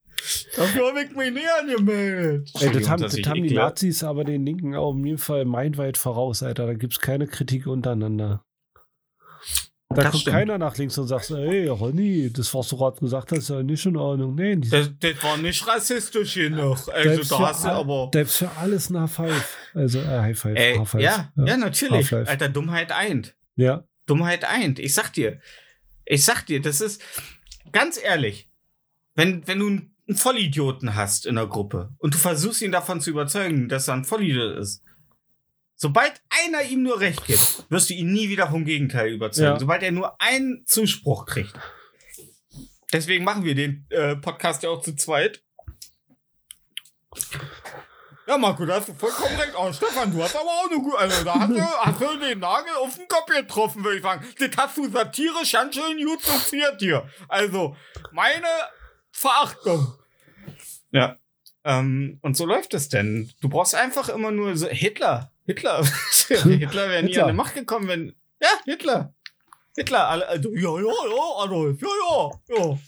Dafür habe ich mich nicht angemeldet. Ey, das haben, das haben die. Nazis aber den Linken auch in jedem Fall meilenweit voraus, Alter. Da gibt's keine Kritik untereinander. Da Das guckt stimmt. keiner nach links und sagt, ey, Ronny, das, was du gerade gesagt hast, ist ja nicht in Ordnung. Nee, Das, das war nicht rassistisch hier noch. Also, da für, hast du aber. selbst für alles nach Five. Also, äh, High Five. Ey, Half Five. ja, ja, natürlich. Half-Life. Alter, Dummheit eint. Ja, Dummheit eint. Ich sag dir. Ich sag dir, das ist ganz ehrlich. Wenn, wenn du einen Vollidioten hast in der Gruppe und du versuchst ihn davon zu überzeugen, dass er ein Vollidiot ist, sobald einer ihm nur recht gibt, wirst du ihn nie wieder vom Gegenteil überzeugen. Ja. Sobald er nur einen Zuspruch kriegt. Deswegen machen wir den äh, Podcast ja auch zu zweit. Ja, Marco, da hast du vollkommen recht. Oh, Stefan, du hast aber auch eine gute. Also, da hast du, hast du den Nagel auf den Kopf getroffen, würde ich sagen. Das hast du satirisch ganz schön gut sortiert hier. Also, meine Verachtung. Ja. Ähm, und so läuft es denn. Du brauchst einfach immer nur so. Hitler. Hitler. Hitler wäre nie Hitler. an die Macht gekommen, wenn. Ja, Hitler. Hitler. Also, ja, ja, ja, Adolf. Ja, ja, ja.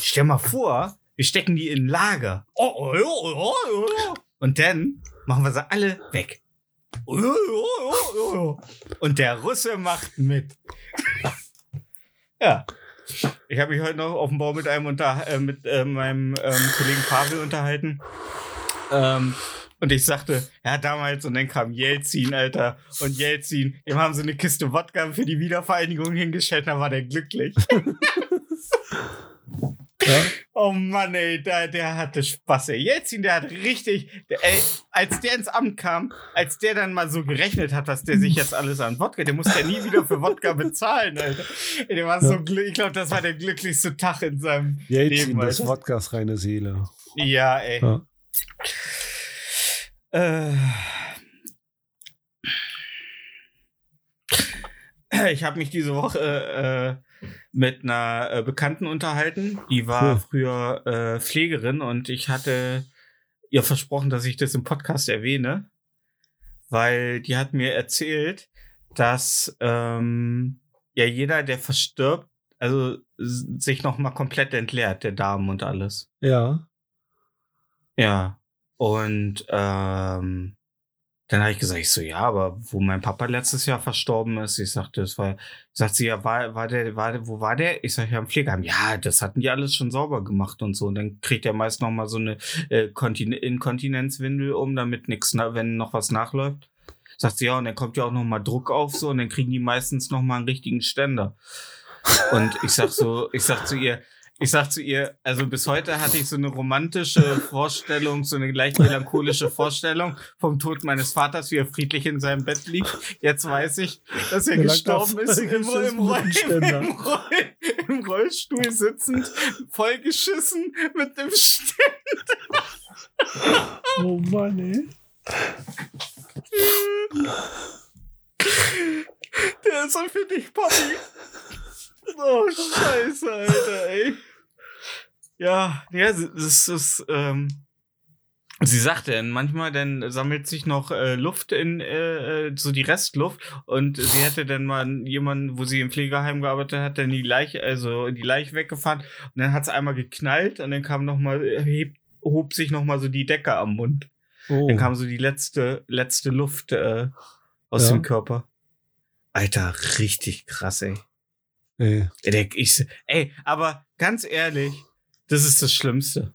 Stell mal vor, wir stecken die in ein Lager. Oh, oh, ja, ja, ja, ja. Und dann machen wir sie alle weg. Oh, ja, ja, ja, ja. Und der Russe macht mit. ja. Ich habe mich heute noch auf dem Bau mit einem unter, äh, mit äh, meinem ähm, Kollegen Pavel unterhalten. Ähm, und ich sagte, ja, damals, und dann kam Jelzin, Alter. Und Jelzin, dem haben sie eine Kiste Wodka für die Wiedervereinigung hingestellt, da war der glücklich. ja. Oh Mann, ey, der, der hatte Spaß, ey. Jelzin, der hat richtig, der, ey, als der ins Amt kam, als der dann mal so gerechnet hat, was der sich jetzt alles an Wodka, der musste ja nie wieder für Wodka bezahlen, Alter. Ey, der war so Ja. glücklich, ich glaube, das war der glücklichste Tag in seinem Jelzin, Leben, das weißt du? Wodkas reine Seele. Ja, ey. Ja. Äh. Ich habe mich diese Woche äh, mit einer äh, Bekannten unterhalten. Die war Cool. früher äh, Pflegerin und ich hatte ihr versprochen, dass ich das im Podcast erwähne, weil die hat mir erzählt, dass ähm, ja jeder, der verstirbt, also sich noch mal komplett entleert, der Darm und alles. Ja. Ja. Und ähm, dann habe ich gesagt, ich so, ja, aber wo mein Papa letztes Jahr verstorben ist, ich sagte, das war, sagt sie, ja, war, war der, war der, wo war der? Ich sag, ja, im Pflegeheim. Ja, das hatten die alles schon sauber gemacht und so. Und dann kriegt er meist noch mal so eine äh, Kontin Inkontinenzwindel um, damit nichts, wenn noch was nachläuft. Sagt sie, ja, und dann kommt ja auch noch mal Druck auf so und dann kriegen die meistens noch mal einen richtigen Ständer. Und ich sag so, ich sag zu ihr, ich sag zu ihr, also bis heute hatte ich so eine romantische Vorstellung, so eine leicht melancholische Vorstellung vom Tod meines Vaters, wie er friedlich in seinem Bett liegt. Jetzt weiß ich, dass er Wie gestorben ist, im, im, Roll, im, Roll, im Rollstuhl sitzend, vollgeschissen mit dem Ständer. Oh Mann, ey. Der ist so für dich, Papi. Oh, scheiße, Alter, ey. Ja, ja, das ist, ähm, sie sagte, dann manchmal dann sammelt sich noch äh, Luft in, äh, äh, so die Restluft und sie hätte dann mal jemanden, wo sie im Pflegeheim gearbeitet hat, dann die Leiche, also die Leiche weggefahren und dann hat es einmal geknallt und dann kam noch mal, heb, hob sich noch mal so die Decke am Mund. Oh. Dann kam so die letzte, letzte Luft äh, aus Ja. dem Körper. Alter, richtig krass, ey. Ey, der- Ich, ey, aber ganz ehrlich, das ist das Schlimmste.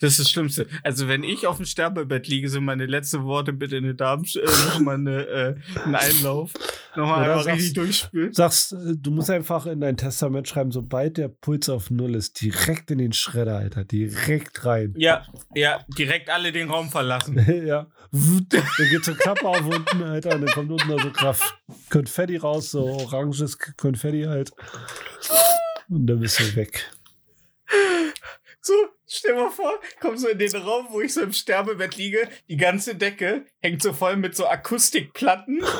Das ist das Schlimmste. Also wenn ich auf dem Sterbebett liege, sind meine letzten Worte bitte eine Darm, äh, nochmal eine, äh, einen Einlauf. Nochmal einfach richtig sagst- durchspülen. Sagst, äh, du musst einfach in dein Testament schreiben, sobald der Puls auf Null ist, direkt in den Schredder, Alter. Direkt rein. Ja, ja, direkt alle den Raum verlassen. ja. Dann geht so Klappe auf unten, Alter, und dann kommt unten noch so Kraft Konfetti raus, so oranges Konfetti halt. Und dann bist du weg. So, stell mal vor, komm so in den Raum, wo ich so im Sterbebett liege. Die ganze Decke hängt so voll mit so Akustikplatten.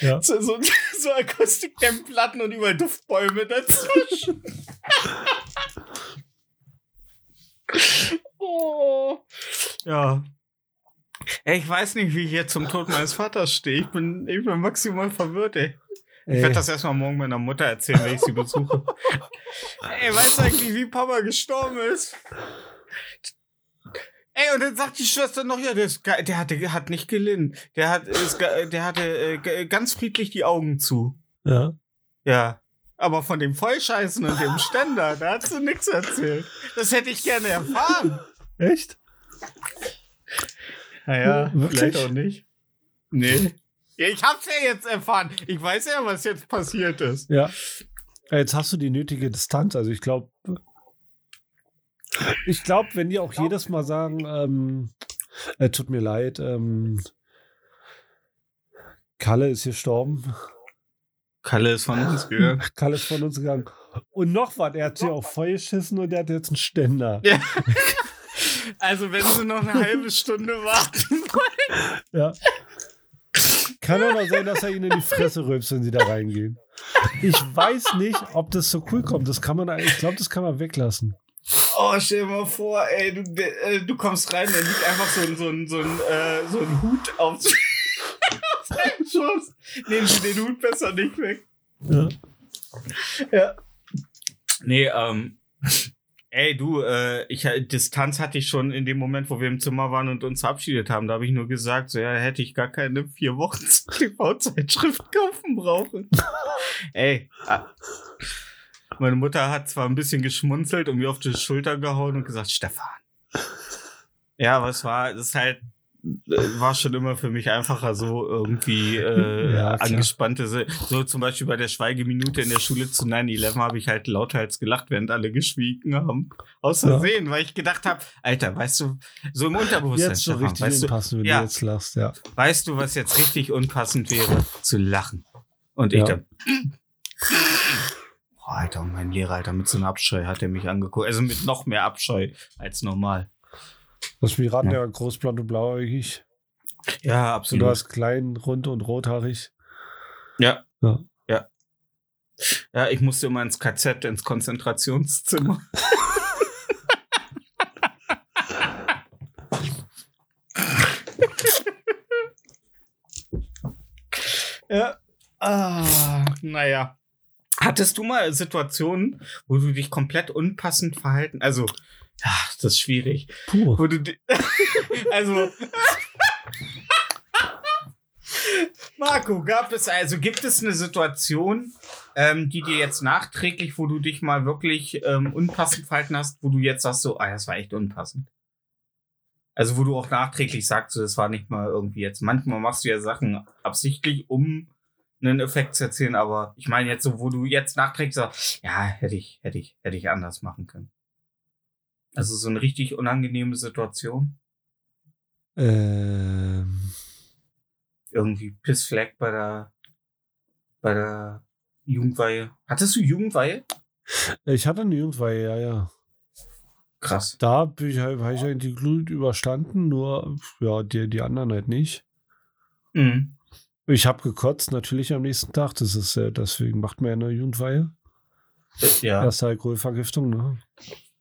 Ja. So, so, so Akustikdämmplatten und überall Duftbäume dazwischen. oh. Ja. Ey, ich weiß nicht, wie ich jetzt zum Tod meines Vaters stehe. Ich bin, ich bin maximal verwirrt, ey. Ich werde das erstmal morgen meiner Mutter erzählen, wenn ich sie besuche. Ey, weißt du eigentlich, wie Papa gestorben ist? Ey, und dann sagt die Schwester noch, ja, der, ist, der hatte, hat nicht gelitten. Der, hat, ist, der hatte äh, ganz friedlich die Augen zu. ja. Ja. Aber von dem Vollscheißen und dem Ständer, da hat sie nichts erzählt. Das hätte ich gerne erfahren. Echt? Naja, Wirklich? vielleicht auch nicht. Nee. Ja, ich hab's ja jetzt erfahren. Ich weiß ja, was jetzt passiert ist. Ja. Jetzt hast du die nötige Distanz. Also ich glaube, ich glaube, wenn die auch jedes Mal sagen, ähm, äh, tut mir leid, ähm, Kalle ist gestorben, Kalle ist von uns gegangen. Kalle ist von uns gegangen. Und noch was, er hat sich auch voll geschissen und er hat jetzt einen Ständer. Ja. Also, wenn sie noch eine halbe Stunde warten wollen. Ja. Kann auch noch sein, dass er ihnen in die Fresse rülpst, wenn sie da reingehen. Ich weiß nicht, ob das so cool kommt. Das kann man, ich glaube, das kann man weglassen. Oh, stell dir mal vor, ey, du, de- äh, du kommst rein, da liegt einfach so ein, so ein, so ein, äh, so ein Hut auf, auf seinem Schoß. Nehmen Sie den Hut besser nicht weg. Ja. Ja. Nee, ähm. Ey, du, äh, ich, Distanz hatte ich schon in dem Moment, wo wir im Zimmer waren und uns verabschiedet haben. Da habe ich nur gesagt, so, ja, hätte ich gar keine vier Wochen TV-Zeitschrift kaufen brauchen. Ey, ah. meine Mutter hat zwar ein bisschen geschmunzelt und mir auf die Schulter gehauen und gesagt, Stefan. Ja, aber es war, es ist halt, äh, war schon immer für mich einfacher, so irgendwie äh, Ja, angespannte, so zum Beispiel bei der Schweigeminute in der Schule zu 9-11 habe ich halt lauthals gelacht, während alle geschwiegen haben. Aus Ja. Versehen, weil ich gedacht habe, Alter, weißt du, so im Unterbewusstsein, Jetzt Stefan, richtig weißt, du, unpassend, wenn ja. du jetzt lachst, ja. weißt du, was jetzt richtig unpassend wäre? Zu lachen. Und ich Ja. dann, Boah, Alter, und mein Lehrer, Alter, mit so einem Abscheu hat er mich angeguckt. Also mit noch mehr Abscheu als normal. Das Miraten, Ja. der groß, blond und blauäugig. Ja, Und absolut. du hast klein, rund und rothaarig. Ja. Ja. Ja. Ja, ich musste immer ins KZ, ins Konzentrationszimmer. ja. Ah, naja. Hattest du mal Situationen, wo du dich komplett unpassend verhalten? Also, ach, das ist schwierig. Puh. Also. Marco, gab es, also gibt es eine Situation, ähm, die dir jetzt nachträglich, wo du dich mal wirklich ähm, unpassend verhalten hast, wo du jetzt sagst so, ah, das war echt unpassend. Also wo du auch nachträglich sagst, so, das war nicht mal irgendwie jetzt. Manchmal machst du ja Sachen absichtlich, um einen Effekt zu erzielen, aber ich meine jetzt so, wo du jetzt nachträglich sagst, ja, hätte ich, hätte ich, hätte ich anders machen können. Also so eine richtig unangenehme Situation. Ähm, Irgendwie Pissfleck bei der, bei der Jugendweihe. Hattest du Jugendweihe? ich hatte eine Jugendweihe, ja, ja. Krass. Da bin ich, habe ich eigentlich gut überstanden, nur ja, die, die anderen halt nicht. Mhm. Ich habe gekotzt, natürlich am nächsten Tag. Das ist, äh, deswegen macht man ja eine Jugendweihe. Ja. Erste Alkoholvergiftung, ne?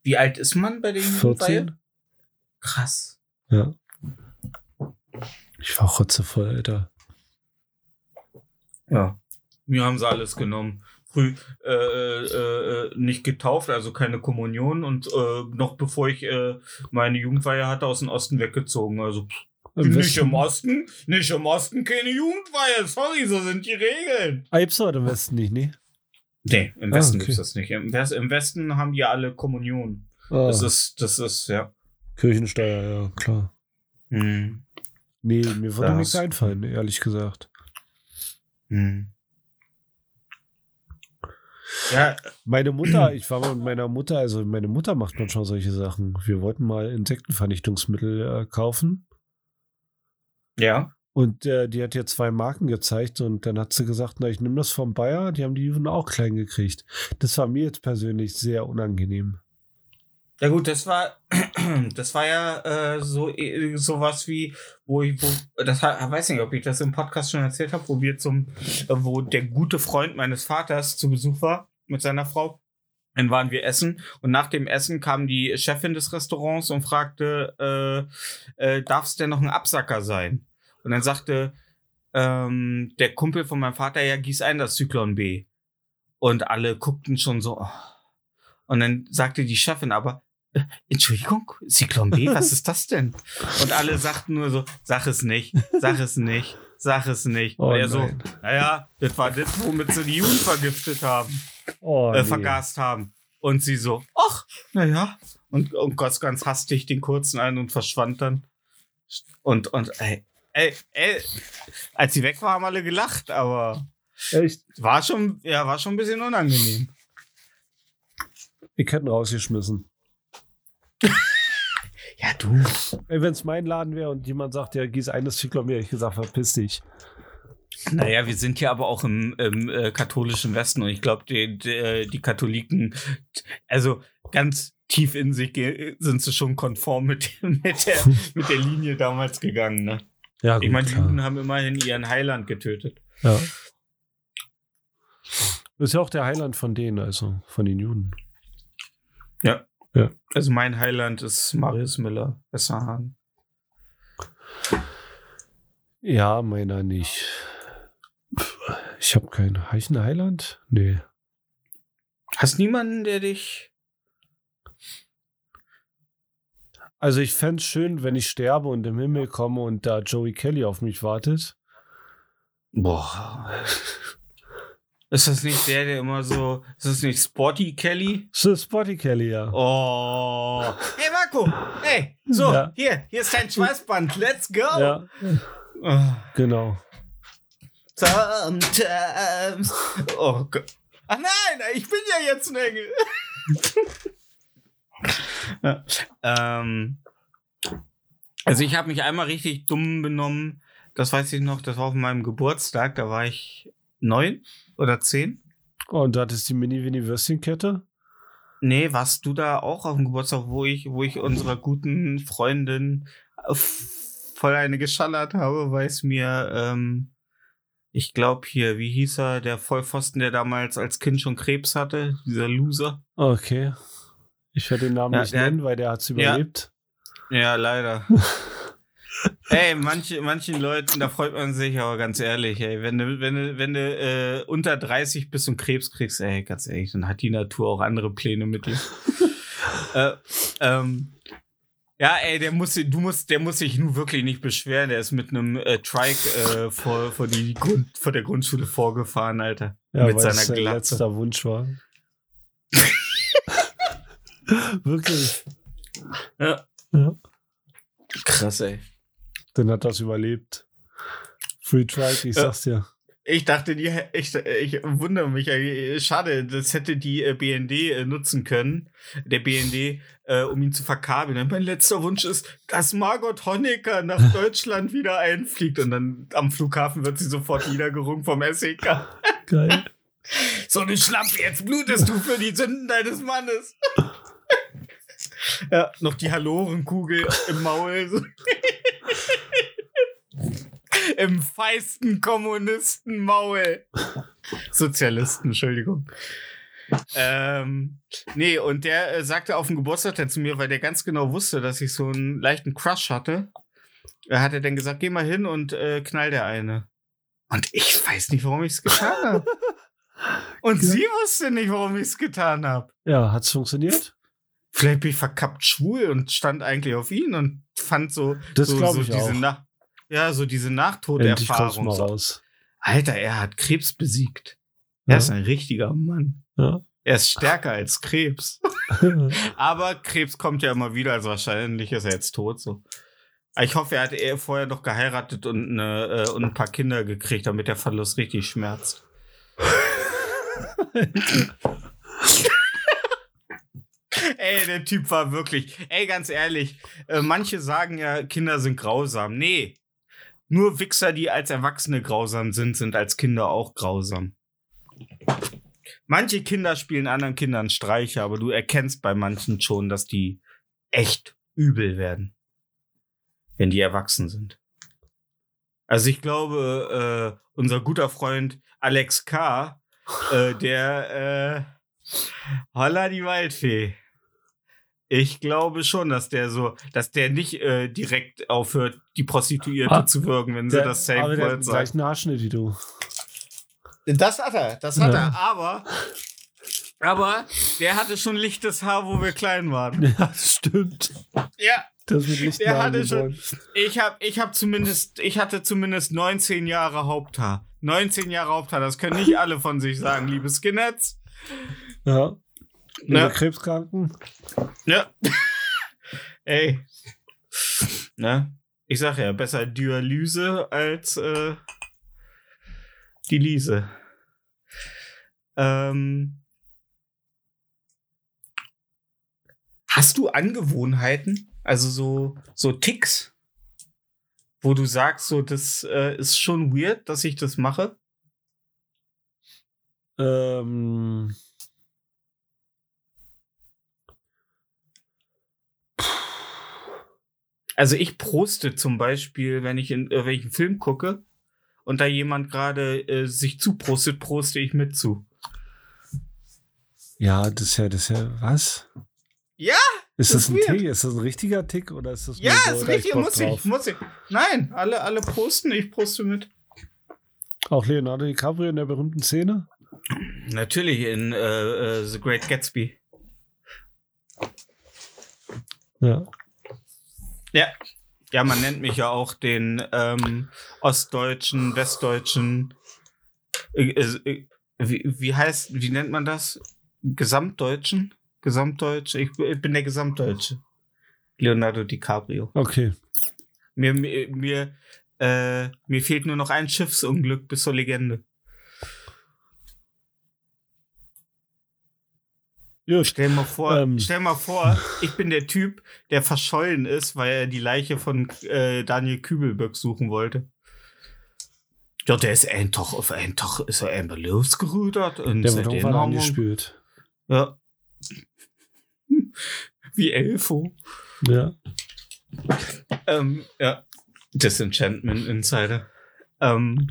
Wie alt ist man bei Jugendweihe? 14. Krass. Ja. Ich war rotzevoll, Alter. Ja. Mir haben sie alles genommen. Früh äh, äh, äh, nicht getauft, also keine Kommunion und äh, noch bevor ich äh, meine Jugendweihe hatte, aus dem Osten weggezogen. Also pff, Im nicht Westen. im Osten, nicht im Osten keine Jugendweihe. Sorry, so sind die Regeln. Ah, gibt's heute im Westen nicht, ne? Nee, im Ah, Westen okay. gibt's das nicht. Im, West, Im Westen haben die alle Kommunion. Ah, Das ist, das ist, ja. Kirchensteuer, ja, klar. Hm. Nee, mir würde Das- nichts einfallen, ehrlich gesagt. Hm. Ja, Meine Mutter, ich war mal mit meiner Mutter, also meine Mutter macht manchmal solche Sachen. Wir wollten mal Insektenvernichtungsmittel äh, kaufen ja. Und äh, die hat ihr zwei Marken gezeigt und dann hat sie gesagt, na, ich nehme das vom Bayer, die haben die Juden auch klein gekriegt. Das war mir jetzt persönlich sehr unangenehm. Ja gut, das war das war ja äh, so äh, sowas wie wo ich wo das weiß nicht, ob ich das im Podcast schon erzählt habe, wo wir zum wo der gute Freund meines Vaters zu Besuch war mit seiner Frau. Dann waren wir essen und nach dem Essen kam die Chefin des Restaurants und fragte, äh, äh, darf es denn noch ein Absacker sein? Und dann sagte ähm, der Kumpel von meinem Vater, ja, gieß ein das Zyklon B. Und alle guckten schon so. Oh. Und dann sagte die Chefin aber, äh, Entschuldigung, Zyklon B, was ist das denn? Und alle sagten nur so, sag es nicht, sag es nicht, sag es nicht. Oh und er so, naja, das war das, womit sie die Juden vergiftet haben, Oh, äh, nee. vergast haben. Und sie so, ach, naja. Und, und goss ganz hastig den kurzen ein und verschwand dann. Und, und, ey, ey, ey, als sie weg war, haben alle gelacht, aber Echt? war schon, ja, war schon ein bisschen unangenehm. Ich hätte ihn rausgeschmissen. Ja, du. Wenn es mein Laden wäre und jemand sagt, ja, gieß eines Zyklon mehr, ich gesagt, verpiss dich. Naja, wir sind ja aber auch im, im äh, katholischen Westen und ich glaube, die, die, die Katholiken, also ganz tief in sich sind sie schon konform mit, mit, der, mit der Linie damals gegangen. Ne? Ja, Ich meine, die. Juden haben immerhin ihren Heiland getötet. Ja. Ist ja auch der Heiland von denen, also von den Juden. Also mein Heiland ist Marius Müller, Wesserhahn. Ja, meiner nicht. Ich habe keinen Heichen Heiland? Nee. Hast niemanden, der dich. Also ich fände es schön, wenn ich sterbe und im Himmel komme und da Joey Kelly auf mich wartet. Boah. Ist das nicht der, der immer so. Ist das nicht Sporty Kelly? So Spotty Kelly, ja. Oh. Hey Marco, hey, so, Ja. hier, hier ist dein Schweißband, let's go. Ja, Oh, genau. sometimes. Oh Gott. Ach nein, ich bin ja jetzt ein Engel. ja. ähm, also ich habe mich einmal richtig dumm benommen. Das weiß ich noch, das war auf meinem Geburtstag, da war ich neun oder zehn. Oh, und du hattest die Mini-Winnie-Würstchenkette? Nee, warst du da auch auf dem Geburtstag, wo ich, wo ich unserer guten Freundin äh, voll eine geschallert habe, weil es mir, ähm, ich glaube hier, wie hieß er, der Vollpfosten, der damals als Kind schon Krebs hatte, dieser Loser. Okay. Ich werde den Namen Ja, nicht nennen, weil der hat es Ja. überlebt. Ja, leider. ey, manche, manchen Leuten, da freut man sich, aber ganz ehrlich, ey, wenn du, wenn du, wenn du äh, unter 30 bist und Krebs kriegst, ey, ganz ehrlich, dann hat die Natur auch andere Pläne mit dir. äh, ähm, ja, ey, der muss, du musst, der muss sich nun wirklich nicht beschweren. Der ist mit einem äh, Trike äh, vor, vor, die Grund, vor der Grundschule vorgefahren, Alter. Ja, mit weil seiner sein Glatze. letzter Wunsch war. Wirklich. Ja. Ja. Krass, ey. Dann hat das überlebt. Free Trike, ich sag's dir. Ich dachte, die, ich, ich wundere mich, schade, das hätte die äh, BND äh, nutzen können, der BND, äh, um ihn zu verkabeln. Mein letzter Wunsch ist, dass Margot Honecker nach Deutschland wieder einfliegt und dann am Flughafen wird sie sofort niedergerungen vom SEK. Geil. So eine Schlampe, jetzt blutest du für die Sünden deines Mannes. Ja, noch die Hallorenkugel im Maul. Im feisten Kommunistenmaul. Sozialisten, Entschuldigung. Ähm, nee, und der äh, sagte auf dem Geburtstag dann zu mir, weil der ganz genau wusste, dass ich so einen leichten Crush hatte. Er hat er dann gesagt, geh mal hin und äh, knall der eine. Und ich weiß nicht, warum ich es getan habe. Und Ja. sie wusste nicht, warum ich es getan habe. Ja, hat's funktioniert? Vielleicht bin ich verkappt schwul und stand eigentlich auf ihn und fand so, Das so, so ich diese auch. Ja, so diese Nahtoderfahrung. mal raus. Alter, er hat Krebs besiegt. Ja. Er ist ein richtiger Mann. Ja. Er ist stärker als Krebs. Aber Krebs kommt ja immer wieder, also wahrscheinlich ist er jetzt tot. So. Ich hoffe, er hat eher vorher noch geheiratet und, eine, äh, und ein paar Kinder gekriegt, damit der Verlust richtig schmerzt. Der Typ war wirklich. Ey, ganz ehrlich, äh, manche sagen ja, Kinder sind grausam. Nee. Nur Wichser, die als Erwachsene grausam sind, sind als Kinder auch grausam. Manche Kinder spielen anderen Kindern Streiche, aber du erkennst bei manchen schon, dass die echt übel werden. Wenn die erwachsen sind. Also ich glaube, äh, unser guter Freund Alex K., äh, der äh, Holla die Waldfee. Ich glaube schon, dass der so, dass der nicht äh, direkt aufhört, die Prostituierte Ah, zu würgen, wenn sie Der- das aber Safe Word sagt. gleichen Haarschnitt wie du. Das hat er, das hat Ja. er. Aber, aber der hatte schon lichtes Haar, wo wir klein waren. Ja, das stimmt. Ja, Das wird nicht Der hatte schon- ich hab, ich hab zumindest, ich hatte zumindest 19 Jahre Haupthaar. 19 Jahre Haupthaar, das können nicht alle von sich sagen, liebe Skinheads. Ja. Ja. Ja. Krebskranken. Ja. Ey. Ne? Ich sag ja, besser Dialyse als äh, die Liese. Ähm, hast du Angewohnheiten? Also so, so Ticks? Wo du sagst, so, das äh, ist schon weird, dass ich das mache? Ähm. Also ich proste zum Beispiel, wenn ich in irgendwelchen Film gucke und da jemand gerade äh, sich zuprostet, proste ich mit zu. Ja, das ist ja, das ist ja, was? Ja, Ist das das, ein weird. Tick? Ist das ein richtiger Tick oder ist das Ja, so, ist richtig, muss ich, drauf? muss ich. Nein, alle, alle posten, ich poste mit. Auch Leonardo DiCaprio in der berühmten Szene? Natürlich in äh, äh, The Great Gatsby. Ja. Ja. Ja, man nennt mich ja auch den ähm, Ostdeutschen, Westdeutschen. Äh, äh, wie, wie heißt, wie nennt man das? Gesamtdeutschen? Gesamtdeutsch? Ich, ich bin der Gesamtdeutsche. Leonardo DiCaprio. Okay. Mir, mir, mir, äh, mir fehlt nur noch ein Schiffsunglück bis zur Legende. Gut. Stell mal vor, Ähm. stell mal vor, ich bin der Typ, der verschollen ist, weil er die Leiche von äh, Daniel Kübelböck suchen wollte. Ja, der ist einfach auf einen Tag ist er einmal losgerudert und Der haben wir- angespült. Ja. Wie Elfo. Ja. Ähm, ja. Disenchantment Insider. Ähm,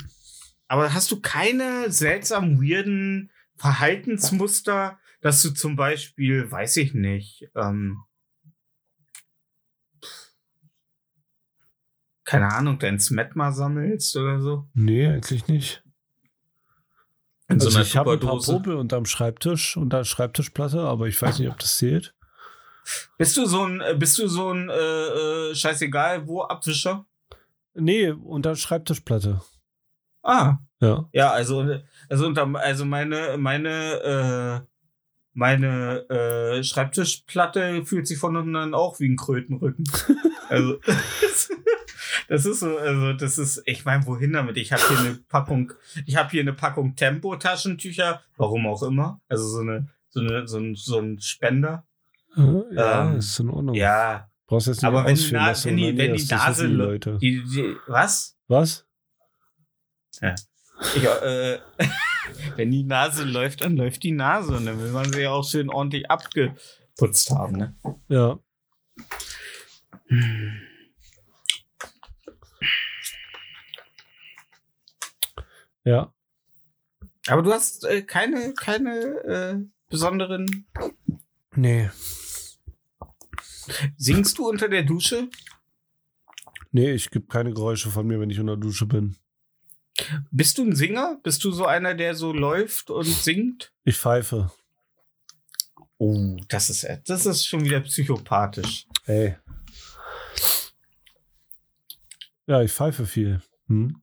aber hast du keine seltsam weirden Verhaltensmuster, dass du zum Beispiel, weiß ich nicht, ähm, keine Ahnung, dein Smetma sammelst oder so? Nee, eigentlich nicht. In also so einer ich habe ein paar? Popel unterm Schreibtisch, unter der Schreibtischplatte, aber ich weiß nicht, ob das zählt. Bist du so ein, äh, bist du so ein, äh, äh, scheißegal, wo Abwischer? Nee, unter der Schreibtischplatte. Ah, Ja. Ja, also, also, unter, also meine, meine, äh, meine äh, Schreibtischplatte fühlt sich von unten an auch wie ein Krötenrücken. also, das ist so, also das ist, ich meine, wohin damit? Ich habe hier eine Packung, ich habe hier eine Packung Tempo-Taschentücher, warum auch immer. Also so eine, so eine, so ein, so ein Spender. Ja, Ähm, ist in Ordnung. Ja, Brauchst jetzt nicht aber wenn die, Na wenn die, wenn die Nase, Leute. die, die, was? Was? Ich, äh, wenn die Nase läuft, dann läuft die Nase. Und dann will man sie ja auch schön ordentlich abgeputzt haben. Ne? Ja. Ja. Aber du hast äh, keine, keine äh, besonderen. Nee. Singst du unter der Dusche? Nee, ich gebe keine Geräusche von mir, wenn ich unter der Dusche bin. Bist du ein Singer? Bist du so einer, der so läuft und singt? Ich pfeife. Oh, das ist das ist schon wieder psychopathisch. Ey. Ja, ich pfeife viel. Hm?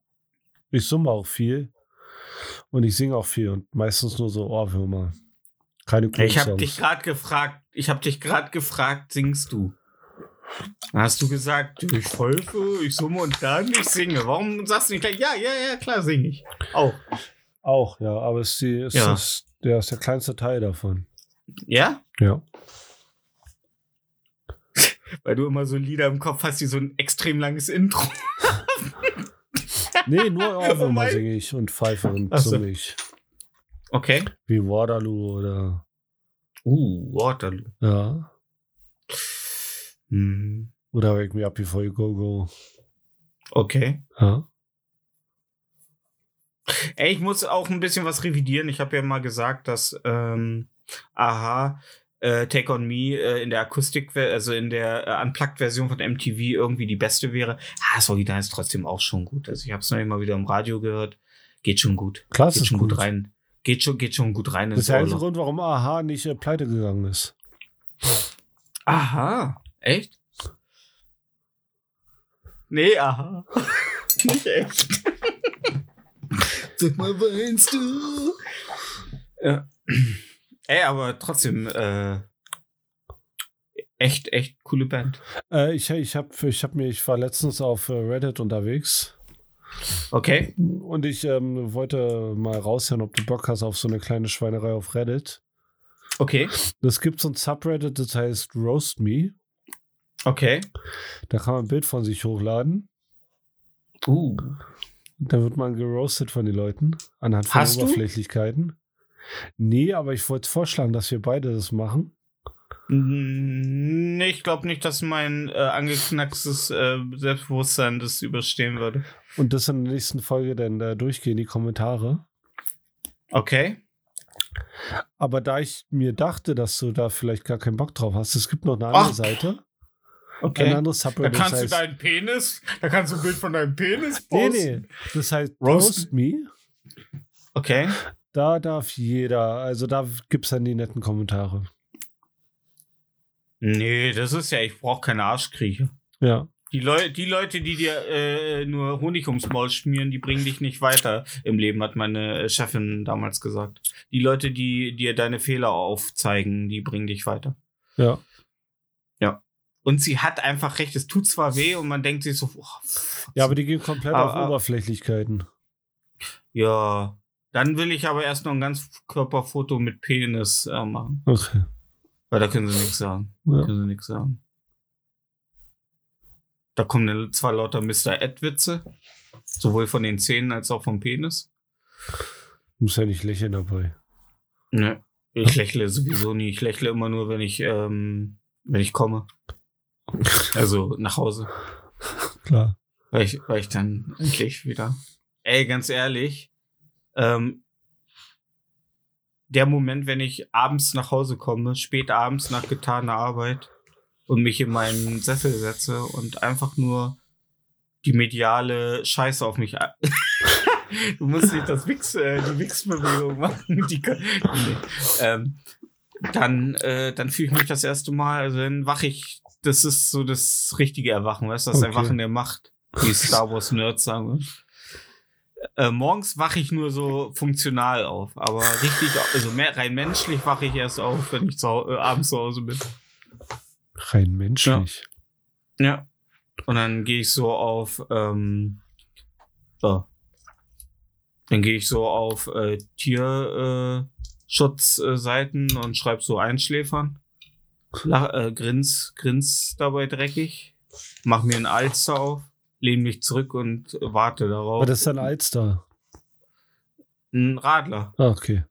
Ich summe auch viel. Und ich singe auch viel und meistens nur so Ohrwürmer. Keine coolen Ich habe dich gerade gefragt, ich habe dich gerade gefragt, singst du? Hast du gesagt, ich pfeife, ich summe und dann ich singe. Warum sagst du nicht gleich, ja, ja, ja, klar singe ich. Auch. Auch, ja, aber es ist, die, ist, Ja. Das, der ist der kleinste Teil davon. Ja? Ja. Weil du immer so Lieder im Kopf hast, die so ein extrem langes Intro. Nee, nur Oh Ohrwürmer mein- singe ich und pfeife und so. summe ich. Okay. Wie Waterloo oder Uh, Waterloo. ja. Hm. Oder Wake Me Up Before You Go Go. Okay. Ja. Ey, ich muss auch ein bisschen was revidieren. Ich habe ja mal gesagt, dass ähm, Aha äh, Take on Me äh, in der Akustik, also in der äh, Unplugged-Version von MTV irgendwie die beste wäre. Ah, das Original ist trotzdem auch schon gut. Also ich habe es noch immer wieder im Radio gehört. Geht schon gut. Klasse Geht schon gut. gut. rein. Geht schon, geht schon gut rein Das ist der einzige. Grund, warum Aha nicht äh, pleite gegangen ist. Aha. Echt? Nee, aha. Nicht echt. Sag mal, weinst du? Ja. Ey, aber trotzdem, äh, echt, echt coole Band. Äh, ich ich habe ich hab mir, ich war letztens auf äh, Reddit unterwegs Okay. und ich ähm, wollte mal raushören, ob du Bock hast auf so eine kleine Schweinerei auf Reddit. Okay. Es gibt so ein Subreddit, das heißt Roast Me. Okay. Da kann man ein Bild von sich hochladen. Uh. Dann wird man geroastet von den Leuten anhand von Hast du? Oberflächlichkeiten. Nee, aber ich wollte vorschlagen, dass wir beide das machen. Nee, ich glaube nicht, dass mein äh, angeknackstes äh, Selbstbewusstsein das überstehen würde. Und das in der nächsten Folge dann äh, durchgehen, die Kommentare. Okay. Aber da ich mir dachte, dass du da vielleicht gar keinen Bock drauf hast, es gibt noch eine andere Ach, Seite. Ein Okay. anderes Da Subreddit. kannst das du heißt, deinen Penis, da kannst du ein Bild von deinem Penis Nee, posten. nee. Das heißt Roast- Roast Me. Okay. Da darf jeder, also da gibt es dann die netten Kommentare. Nee, das ist ja, ich brauche keine Arschkrieche. Ja. Die, Leu die Leute, die dir äh, nur Honig ums Maul schmieren, die bringen dich nicht weiter im Leben, hat meine Chefin damals gesagt. Die Leute, die dir deine Fehler aufzeigen, die bringen dich weiter. Ja. Und sie hat einfach recht, es tut zwar weh und man denkt sich so, oh. Ja, aber die gehen komplett Aber- auf aber- Oberflächlichkeiten. ja, dann will ich aber erst noch ein Ganzkörperfoto mit Penis äh, machen. Okay. Weil da können sie nichts sagen. Ja. Können sie nichts sagen. Da kommen dann zwar lauter Mr. Ed-Witze, sowohl von den Zähnen als auch vom Penis. Muss ja nicht lächeln dabei. Ne. Ich lächle sowieso nie. Ich lächle immer nur, wenn ich, ähm, wenn ich komme. Also nach Hause. Klar. Weil ich, weil ich dann endlich wieder. Ey, ganz ehrlich, ähm, der Moment, wenn ich abends nach Hause komme, spät abends nach getaner Arbeit und mich in meinen Sessel setze und einfach nur die mediale Scheiße auf mich. du musst nicht das Wix, äh, die Wix-Bewegung machen. Die, nee. ähm, dann, äh, dann fühle ich mich das erste Mal, also dann wache ich, das ist so das richtige Erwachen, weißt du, das Okay. Erwachen der Macht, wie Star Wars Nerds sagen. Äh, morgens wache ich nur so funktional auf, aber richtig, also mehr, rein menschlich wache ich erst auf, wenn ich zu, äh, abends zu Hause bin. Rein menschlich. Ja. Und dann gehe ich so auf, ähm, so. Dann gehe ich so auf äh, Tierschutzseiten und schreibe so Einschläfern. Lach, äh, grins, grins dabei dreckig. Mach mir einen Alster auf, lehne mich zurück und warte darauf. Das ist ein Alster. Ein Radler. Ah, okay.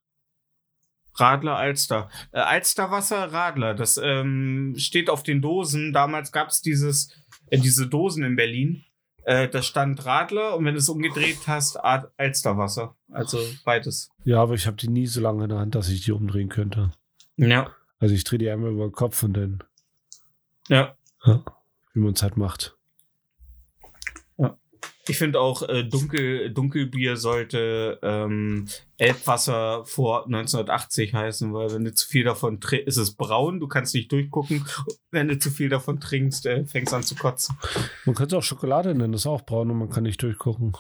Radler Alster. Äh, Alsterwasser Radler. Das ähm, steht auf den Dosen. Damals gab es dieses, äh, diese Dosen in Berlin. Äh, da stand Radler und wenn du es umgedreht hast, Ad- Alsterwasser. Also beides. Ja, aber ich habe die nie so lange in der Hand, dass ich die umdrehen könnte. Ja. Also ich drehe die einmal über den Kopf und dann, Ja. wie man es halt macht. Ich finde auch, äh, Dunkel, Dunkelbier sollte ähm, Elbwasser vor 1980 heißen, weil wenn du zu viel davon trinkst, ist es braun, du kannst nicht durchgucken. Wenn du zu viel davon trinkst, äh, fängst an zu kotzen. Man könnte es auch Schokolade nennen, das ist auch braun und man kann nicht durchgucken.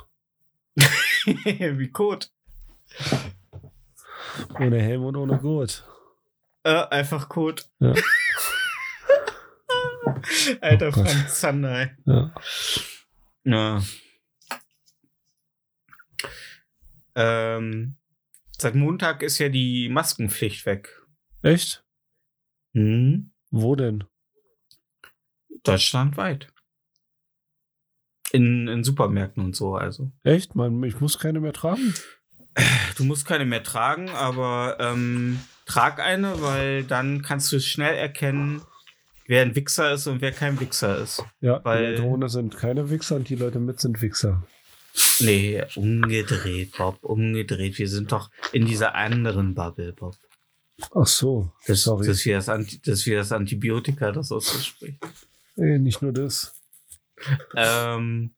Wie Kot. Ohne Helm und ohne Gurt. Äh, einfach Code. Ja. Alter Oh. Franz Zander. Ja. Ja. Ähm, seit Montag ist ja die Maskenpflicht weg. Echt? Hm? Wo denn? Deutschlandweit. In, in Supermärkten und so, also. Echt? Man, ich muss keine mehr tragen? Du musst keine mehr tragen, aber ähm, trag eine, weil dann kannst du schnell erkennen, wer ein Wichser ist und wer kein Wichser ist. Ja, Weil- die Leute ohne sind keine Wichser und die Leute mit sind Wichser. Nee, umgedreht, Bob, umgedreht. Wir sind doch in dieser anderen Bubble, Bob. Ach so, Das, sorry. das, ist wie das, Anti, das wie das Antibiotika, das auszuspricht. Ey, nicht nur das. ähm,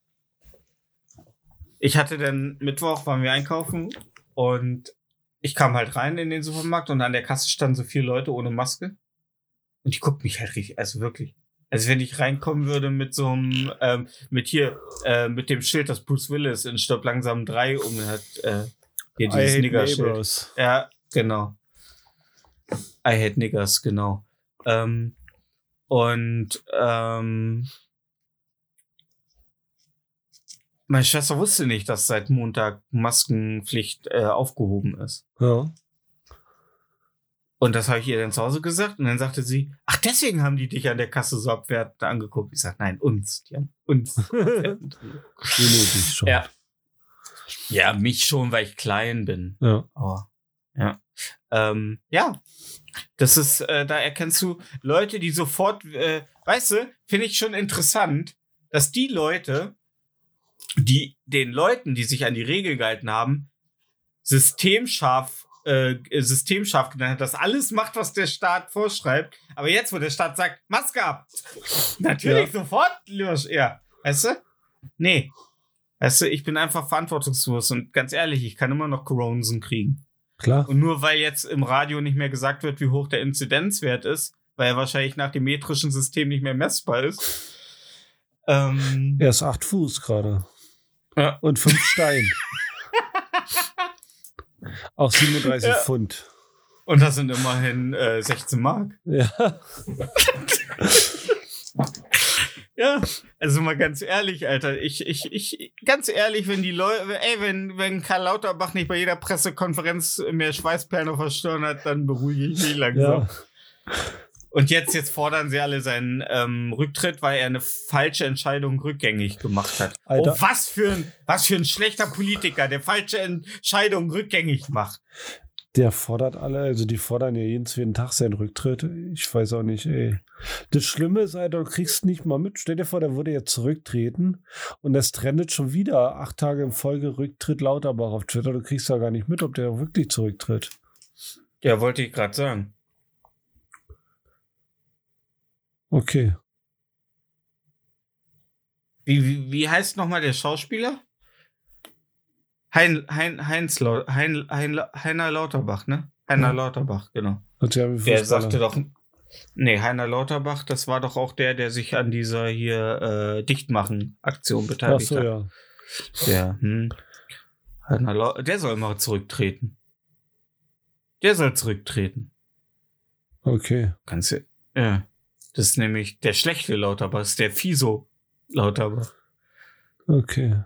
ich hatte dann Mittwoch, waren wir einkaufen und ich kam halt rein in den Supermarkt und an der Kasse standen so vier Leute ohne Maske. Und die guckten mich halt richtig, also wirklich. Also wenn ich reinkommen würde mit so einem, ähm, mit hier, äh, mit dem Schild, das Bruce Willis in Stopp langsam 3 um hat, äh, hier dieses Nigger-Schild. Ja, genau. I hate niggers, genau. Ähm, und ähm, meine Schwester wusste nicht, dass seit Montag Maskenpflicht äh, aufgehoben ist. Ja. Und das habe ich ihr dann zu Hause gesagt. Und dann sagte sie, ach, deswegen haben die dich an der Kasse so abwertend angeguckt. Ich sage, nein, uns. Die haben uns. schon. ja. Ja, mich schon, weil ich klein bin. ja. Aber ja. Ähm, ja. Das ist, äh, da erkennst du Leute, die sofort, äh, weißt du, finde ich schon interessant, dass die Leute, die den Leuten, die sich an die Regel gehalten haben, systemscharf, äh, systemscharf genannt hat, dass alles macht, was der Staat vorschreibt. Aber jetzt, wo der Staat sagt, Maske ab, natürlich sofort, los, ja. Weißt du? Nee. Weißt du, ich bin einfach verantwortungslos und ganz ehrlich, ich kann immer noch Coronsen kriegen. Klar. Und nur weil jetzt im Radio nicht mehr gesagt wird, wie hoch der Inzidenzwert ist, weil er wahrscheinlich nach dem metrischen System nicht mehr messbar ist. Ähm, Er ist acht Fuß gerade. Ja. Und fünf Stein. Auch 37 Ja. Pfund. Und das sind immerhin äh, 16 Mark. Ja. Ja, also mal ganz ehrlich, Alter, ich, ich, ich, ganz ehrlich, wenn die Leute, ey, wenn, wenn Karl Lauterbach nicht bei jeder Pressekonferenz mehr Schweißperlen auf der Stirn hat, dann beruhige ich mich langsam. Ja. Und jetzt, jetzt fordern sie alle seinen ähm, Rücktritt, weil er eine falsche Entscheidung rückgängig gemacht hat. Alter. Oh, was für ein, was für ein schlechter Politiker, der falsche Entscheidung rückgängig macht. Der fordert alle, also die fordern ja jeden zweiten Tag seinen Rücktritt. Ich weiß auch nicht, ey. Das Schlimme ist, Alter, du kriegst nicht mal mit. Stell dir vor, der würde jetzt zurücktreten und das trendet schon wieder acht Tage in Folge Rücktritt Lauterbach auf Twitter. Du kriegst ja gar nicht mit, ob der wirklich zurücktritt. Ja, wollte ich gerade sagen. Okay. Wie, wie, wie heißt nochmal der Schauspieler? Hein, hein, Heinz Lau, hein, hein, Heiner Lauterbach, ne? Heiner Ja. Lauterbach, genau. Der sagte doch. Nee, Heiner Lauterbach, das war doch auch der, der sich an dieser hier äh, Dichtmachen-Aktion Ach beteiligt so, hat. ja. Der, hm. Heiner Lau der soll mal zurücktreten. Der soll zurücktreten. Okay. Kannst du. Ja. Das ist nämlich der schlechte Lauterbach, das der Fiso Lauterbach. Okay.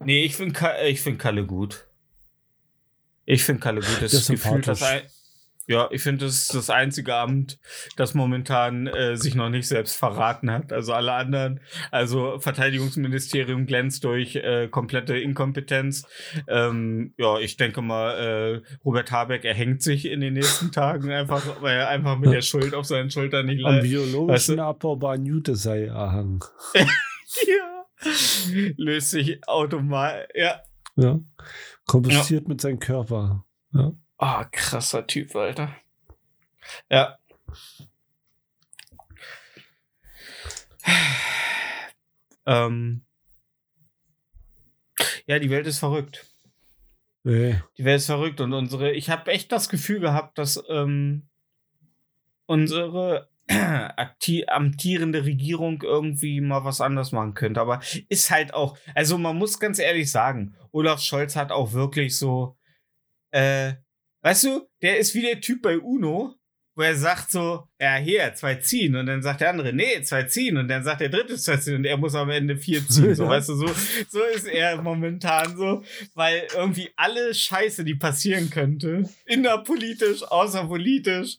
Nee, ich finde ich find Kalle gut. Ich finde Kalle gut. Das Der ist gefühlt das ein ja, ich finde, das ist das einzige Amt, das momentan äh, sich noch nicht selbst verraten hat. Also alle anderen, also Verteidigungsministerium glänzt durch äh, komplette Inkompetenz. Ähm, ja, ich denke mal, äh, Robert Habeck erhängt sich in den nächsten Tagen einfach, weil er einfach mit der Schuld auf seinen Schultern nicht Am leid. biologischen weißt du- abbaubaren Juteseil erhangen. Ja. Löst sich automatisch. Ja. Ja. Kompostiert mit seinem Körper. Ja. Ah, krasser Typ, Alter. Ja. ähm. Ja, die Welt ist verrückt. Nee. Die Welt ist verrückt und unsere, ich habe echt das Gefühl gehabt, dass ähm, unsere amtierende Regierung irgendwie mal was anders machen könnte. Aber ist halt auch, also man muss ganz ehrlich sagen, Olaf Scholz hat auch wirklich so, äh, weißt du, der ist wie der Typ bei Uno, wo er sagt so, ja, hier, zwei ziehen. Und dann sagt der andere, nee, zwei ziehen. Und dann sagt der dritte zwei ziehen. Und er muss am Ende vier ziehen. So, Ja. weißt du, so, so ist er momentan so. Weil irgendwie alle Scheiße, die passieren könnte, innerpolitisch, außerpolitisch,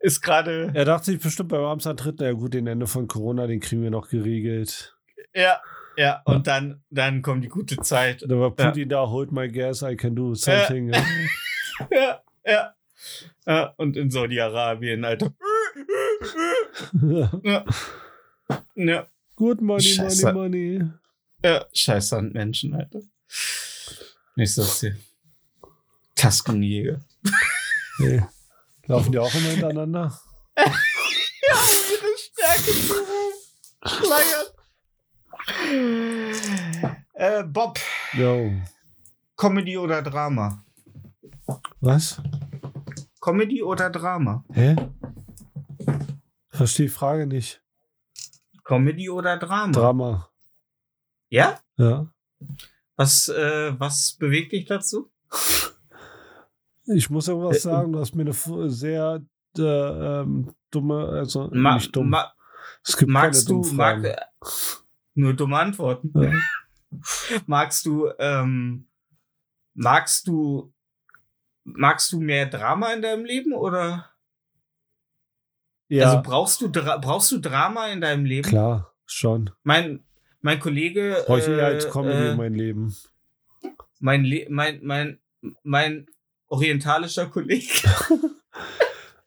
ist gerade, Er dachte sich bestimmt beim Amtsantritt, na ja gut, den Ende von Corona, den kriegen wir noch geregelt. ja, ja. Und dann, dann kommt die gute Zeit. Da war Putin da, hold my gas, I can do something. Ja, ja. ja und in Saudi-Arabien, Alter. Ja. Ja, Good money, Scheiße. money, money. ja. Scheiß Sandmenschen, Alter. Nicht so hier. Taskenjäger. Nee. Laufen die auch immer hintereinander? Ja, um ihre Stärke zu schlagern. Äh, Bob, Jo. Comedy oder Drama? Was? Comedy oder Drama? Hä? Verstehe die Frage nicht. Comedy oder Drama? Drama. ja? Ja. Was, äh, was bewegt dich dazu? Ich muss irgendwas Äh, sagen, du hast mir eine sehr äh, ähm, dumme, also Ma nicht dumm. ma es gibt magst keine du, mag, nur dumme Antworten. Ja. Magst du, ähm, magst du, magst du mehr Drama in deinem Leben oder? Ja, Also brauchst du, Dra brauchst du Drama in deinem Leben? klar, schon. Mein, mein Kollege, Brauche ich eher äh, als Comedy äh, in mein Leben. mein, Le mein, mein, mein orientalischer Kollege,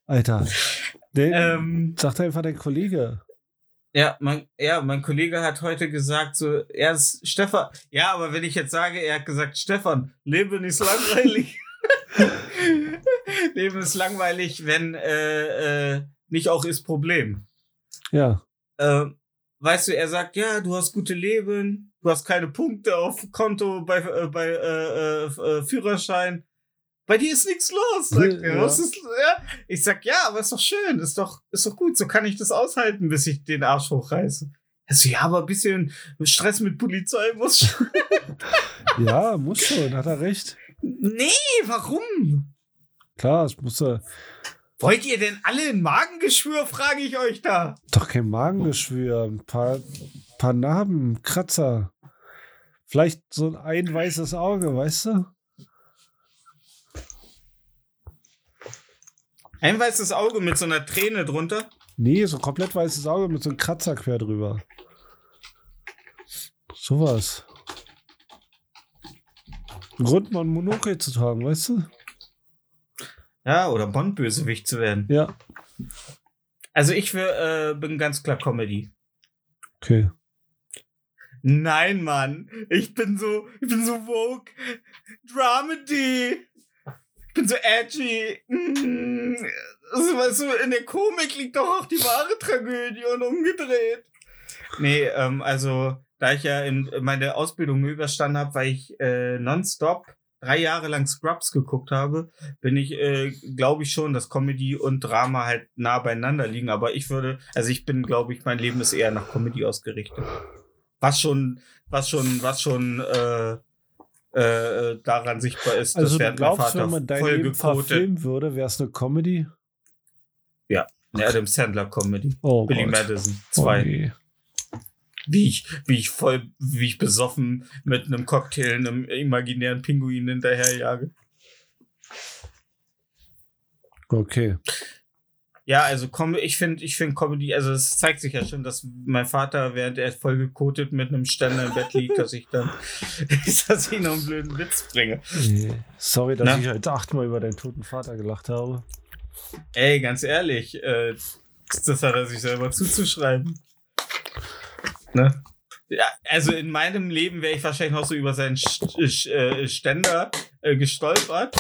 Alter. Den, ähm, Sagt einfach dein Kollege. Ja, mein, ja, mein Kollege hat heute gesagt, so, er ist Stefan. Ja, aber wenn ich jetzt sage, er hat gesagt, Stefan, Leben ist langweilig. Leben ist langweilig, wenn äh, äh, nicht auch ist Problem. Ja. Äh, weißt du, er sagt, ja, du hast gute Leben, du hast keine Punkte auf Konto bei, äh, bei äh, äh, äh, Führerschein. Bei dir ist nichts los, sagt er. Ja. Was ist, ja? Ich sag, ja, aber ist doch schön, ist doch, ist doch gut, so kann ich das aushalten, bis ich den Arsch hochreiße. Also, ja, aber ein bisschen Stress mit Polizei muss schon. Ja, muss schon, hat er recht. Nee, warum? Klar, es muss er. Wollt ihr denn alle ein Magengeschwür, frage ich euch da. Doch kein Magengeschwür, ein paar, paar Narben, Kratzer. Vielleicht so ein weißes Auge, weißt du? Ein weißes Auge mit so einer Träne drunter. Nee, so ein komplett weißes Auge mit so einem Kratzer quer drüber. Sowas. Grund, mal ein Monokel zu tragen, weißt du? Ja, oder Bond-Bösewicht zu werden. Ja. Also ich wär, äh, bin ganz klar Comedy. Okay. Nein, Mann. Ich bin so, ich bin so woke. Dramedy. Ich bin so edgy. Mm. Weißt du, in der Komik liegt doch auch die wahre Tragödie und umgedreht. Nee, ähm, also, da ich ja in meine Ausbildung überstanden habe, weil ich äh, nonstop drei Jahre lang Scrubs geguckt habe, bin ich, äh, glaube ich schon, dass Comedy und Drama halt nah beieinander liegen. Aber ich würde, also ich bin, glaube ich, mein Leben ist eher nach Comedy ausgerichtet. Was schon, was schon, was schon äh, äh, daran sichtbar ist, Also während mein glaubst, wenn man dein voll Leben verfilmen würde, wäre es eine Comedy? eine Adam Sandler Comedy. Oh Billy Gott. Madison Oh 2. wie ich, wie ich voll, wie ich besoffen mit einem Cocktail einem imaginären Pinguin hinterherjage. Okay. Ja, also Com ich finde, ich finde Comedy, also es zeigt sich ja schon, dass mein Vater, während er voll gekotet mit einem Ständer im Bett liegt, dass ich dann, dass ich noch einen blöden Witz bringe. Sorry, dass Na? ich heute achtmal über deinen toten Vater gelacht habe. Ey, ganz ehrlich, äh, das hat er sich selber zuzuschreiben. Ne? Ja, also in meinem Leben wäre ich wahrscheinlich noch so über seinen äh, Ständer äh, gestolpert.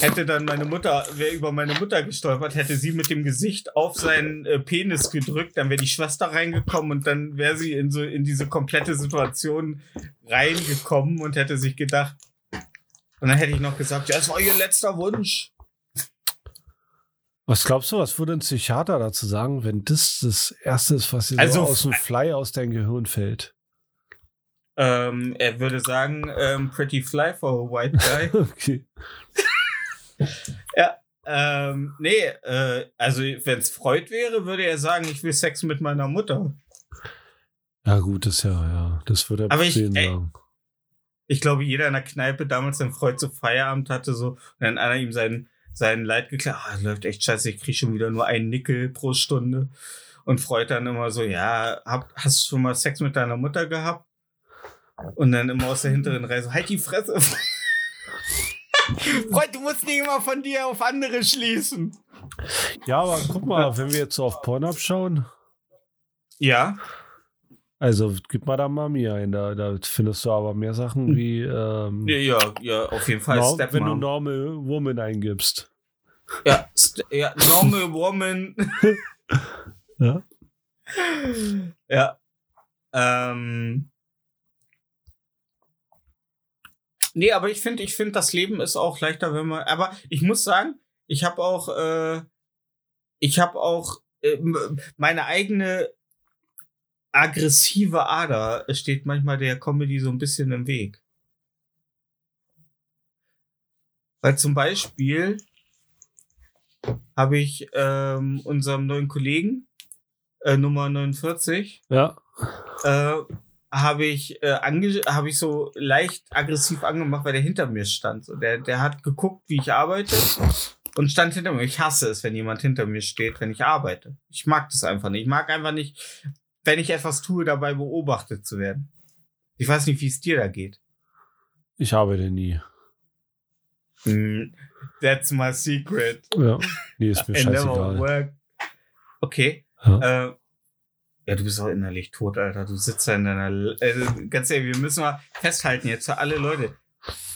Hätte dann meine Mutter, wäre über meine Mutter gestolpert, hätte sie mit dem Gesicht auf seinen äh, Penis gedrückt, dann wäre die Schwester reingekommen und dann wäre sie in so in diese komplette Situation reingekommen und hätte sich gedacht. Und dann hätte ich noch gesagt, ja, es war ihr letzter Wunsch. Was glaubst du, was würde ein Psychiater dazu sagen, wenn das das Erste ist, was dir Also, so aus dem Fly aus deinem Gehirn fällt? Ähm, er würde sagen, ähm, pretty fly for a white guy. Okay. Ja, ähm, nee, äh, also wenn es Freud wäre, würde er sagen, ich will Sex mit meiner Mutter. Ja, gut, das ja, ja. Das würde er Aber ich- ey, sagen. Ich glaube, jeder in der Kneipe damals, wenn Freud so Feierabend hatte, so, und dann einer ihm sein, sein Leid geklagt, ah, läuft echt scheiße, ich kriege schon wieder nur einen Nickel pro Stunde. Und Freud dann immer so, ja, hab, hast du schon mal Sex mit deiner Mutter gehabt? Und dann immer aus der hinteren Reihe so, halt die Fresse. Freud, du musst nicht immer von dir auf andere schließen. Ja, aber guck mal, wenn wir jetzt so auf Pornhub schauen, Ja, also gib mal da Mami ein, da, da findest du aber mehr Sachen wie ähm, ja, ja, ja auf jeden Fall. Nor- Stepmom. wenn du Normal Woman eingibst. Ja, ja normal woman. Ja? ja. Ähm. Nee, aber ich finde, ich finde, das Leben ist auch leichter, wenn man. Aber ich muss sagen, ich habe auch, äh, ich habe auch äh, meine eigene aggressive Ader steht manchmal der Comedy so ein bisschen im Weg. Weil zum Beispiel habe ich ähm, unserem neuen Kollegen äh, Nummer 49 Ja. äh, habe ich äh, habe ich so leicht aggressiv angemacht, weil der hinter mir stand. So, der, der hat geguckt, wie ich arbeite und stand hinter mir. Ich hasse es, wenn jemand hinter mir steht, wenn ich arbeite. Ich mag das einfach nicht. Ich mag einfach nicht, wenn ich etwas tue, dabei beobachtet zu werden. Ich weiß nicht, wie es dir da geht. Ich arbeite nie. Mm, That's my secret. Ja. Nee, ist mir scheißegal. Okay. Ja. Äh, ja, du bist auch innerlich tot, Alter. Du sitzt da in deiner. Äh, ganz ehrlich, wir müssen mal festhalten jetzt für alle Leute.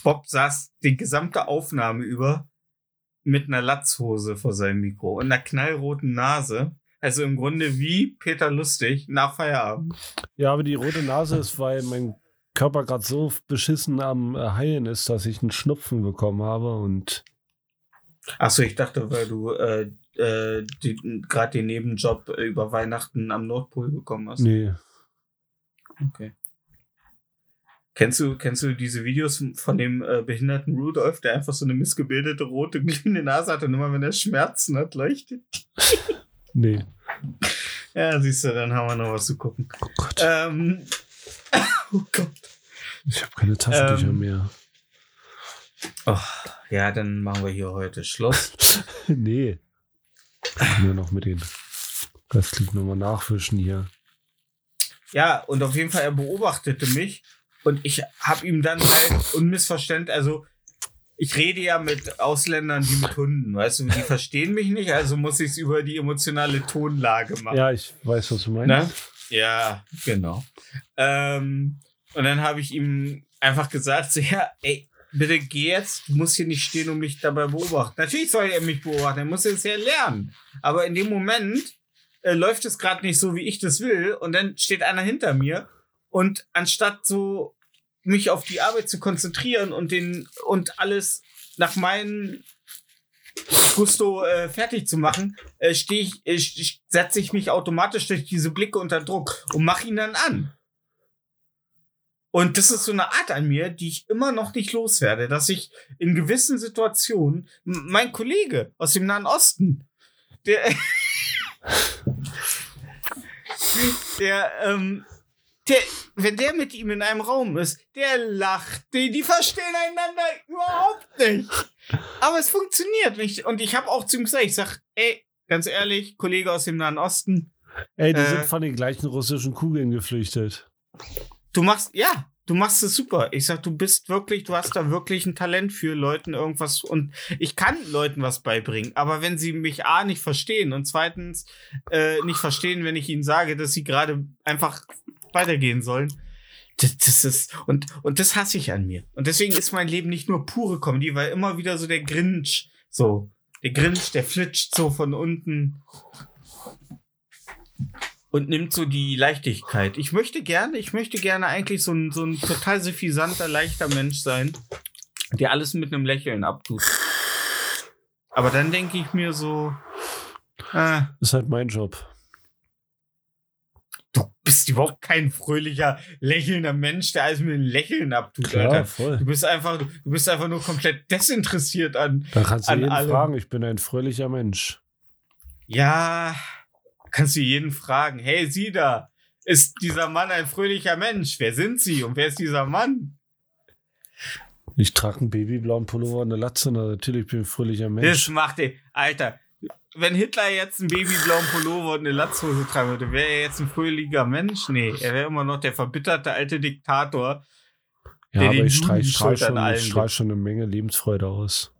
Bob saß die gesamte Aufnahme über mit einer Latzhose vor seinem Mikro und einer knallroten Nase. Also im Grunde wie Peter Lustig nach Feierabend. Ja, aber die rote Nase ist, weil mein Körper gerade so beschissen am äh, Heilen ist, dass ich einen Schnupfen bekommen habe und Achso, ich dachte, weil du äh, äh, gerade den Nebenjob über Weihnachten am Nordpol bekommen hast. nee. Okay. Kennst du, kennst du diese Videos von dem äh, behinderten Rudolf, der einfach so eine missgebildete rote glühende Nase hat und immer wenn er Schmerzen hat, leuchtet? Nee. Ja, siehst du, dann haben wir noch was zu gucken. Oh Gott. Ähm, oh Gott. Ich habe keine Taschentücher ähm, mehr. Oh, ja, dann machen wir hier heute Schluss. nee. Nur noch mit den restlichen nochmal nachwischen hier. Ja, und auf jeden Fall, er beobachtete mich und ich habe ihm dann halt unmissverständlich, also ich rede ja mit Ausländern, die mit Hunden, weißt du, die verstehen mich nicht, also muss ich es über die emotionale Tonlage machen. Ja, ich weiß, was du meinst. Ne? Ja, genau. Ähm, und dann habe ich ihm einfach gesagt, so, ja, ey, bitte geh jetzt, du musst hier nicht stehen und mich dabei beobachten. Natürlich soll er mich beobachten, er muss es ja lernen. Aber in dem Moment äh, läuft es gerade nicht so, wie ich das will, und dann steht einer hinter mir und anstatt so mich auf die Arbeit zu konzentrieren und den und alles nach meinem Gusto äh, fertig zu machen, äh, stehe ich, äh, st- setze ich mich automatisch durch diese Blicke unter Druck und mache ihn dann an. Und das ist so eine Art an mir, die ich immer noch nicht loswerde, dass ich in gewissen Situationen, mein Kollege aus dem Nahen Osten, der, der, ähm, der, wenn der mit ihm in einem Raum ist, der lacht, die, die verstehen einander überhaupt nicht. Aber es funktioniert nicht. Und ich habe auch zu ihm gesagt, ich sag, ey, ganz ehrlich, Kollege aus dem Nahen Osten, Ey, die Äh. sind von den gleichen russischen Kugeln geflüchtet. du machst, ja, du machst es super. Ich sag, du bist wirklich, du hast da wirklich ein Talent für Leuten irgendwas und ich kann Leuten was beibringen. Aber wenn sie mich A nicht verstehen und zweitens äh, nicht verstehen, wenn ich ihnen sage, dass sie gerade einfach weitergehen sollen, das, das ist, und, und das hasse ich an mir. Und deswegen ist mein Leben nicht nur pure Comedy, weil immer wieder so der Grinch, so, der Grinch, der flitscht so von unten und nimmt so die Leichtigkeit. Ich möchte gerne, ich möchte gerne eigentlich so ein, so ein total suffisanter, leichter Mensch sein, der alles mit einem Lächeln abtut. Aber dann denke ich mir so, äh, Ist halt mein Job. Du bist überhaupt kein fröhlicher, lächelnder Mensch, der alles mit einem Lächeln abtut, Klar, Alter. voll. Du bist einfach, du bist einfach nur komplett desinteressiert an. Da kannst du an jeden allem. fragen, ich bin ein fröhlicher Mensch. Ja, kannst du jeden fragen. Hey, Sie da, ist dieser Mann ein fröhlicher Mensch? Wer sind Sie und wer ist dieser Mann? Ich trage einen babyblauen Pullover und eine Latze, na, natürlich bin ich ein fröhlicher Das Mensch. macht er. Alter, wenn Hitler jetzt einen babyblauen Pullover und eine Latzhose tragen würde, wäre er jetzt ein fröhlicher Mensch? Nee, er wäre immer noch der verbitterte alte Diktator. Ja, der aber den ich Schuld an schon, allen ich strahl gibt. schon eine Menge Lebensfreude aus.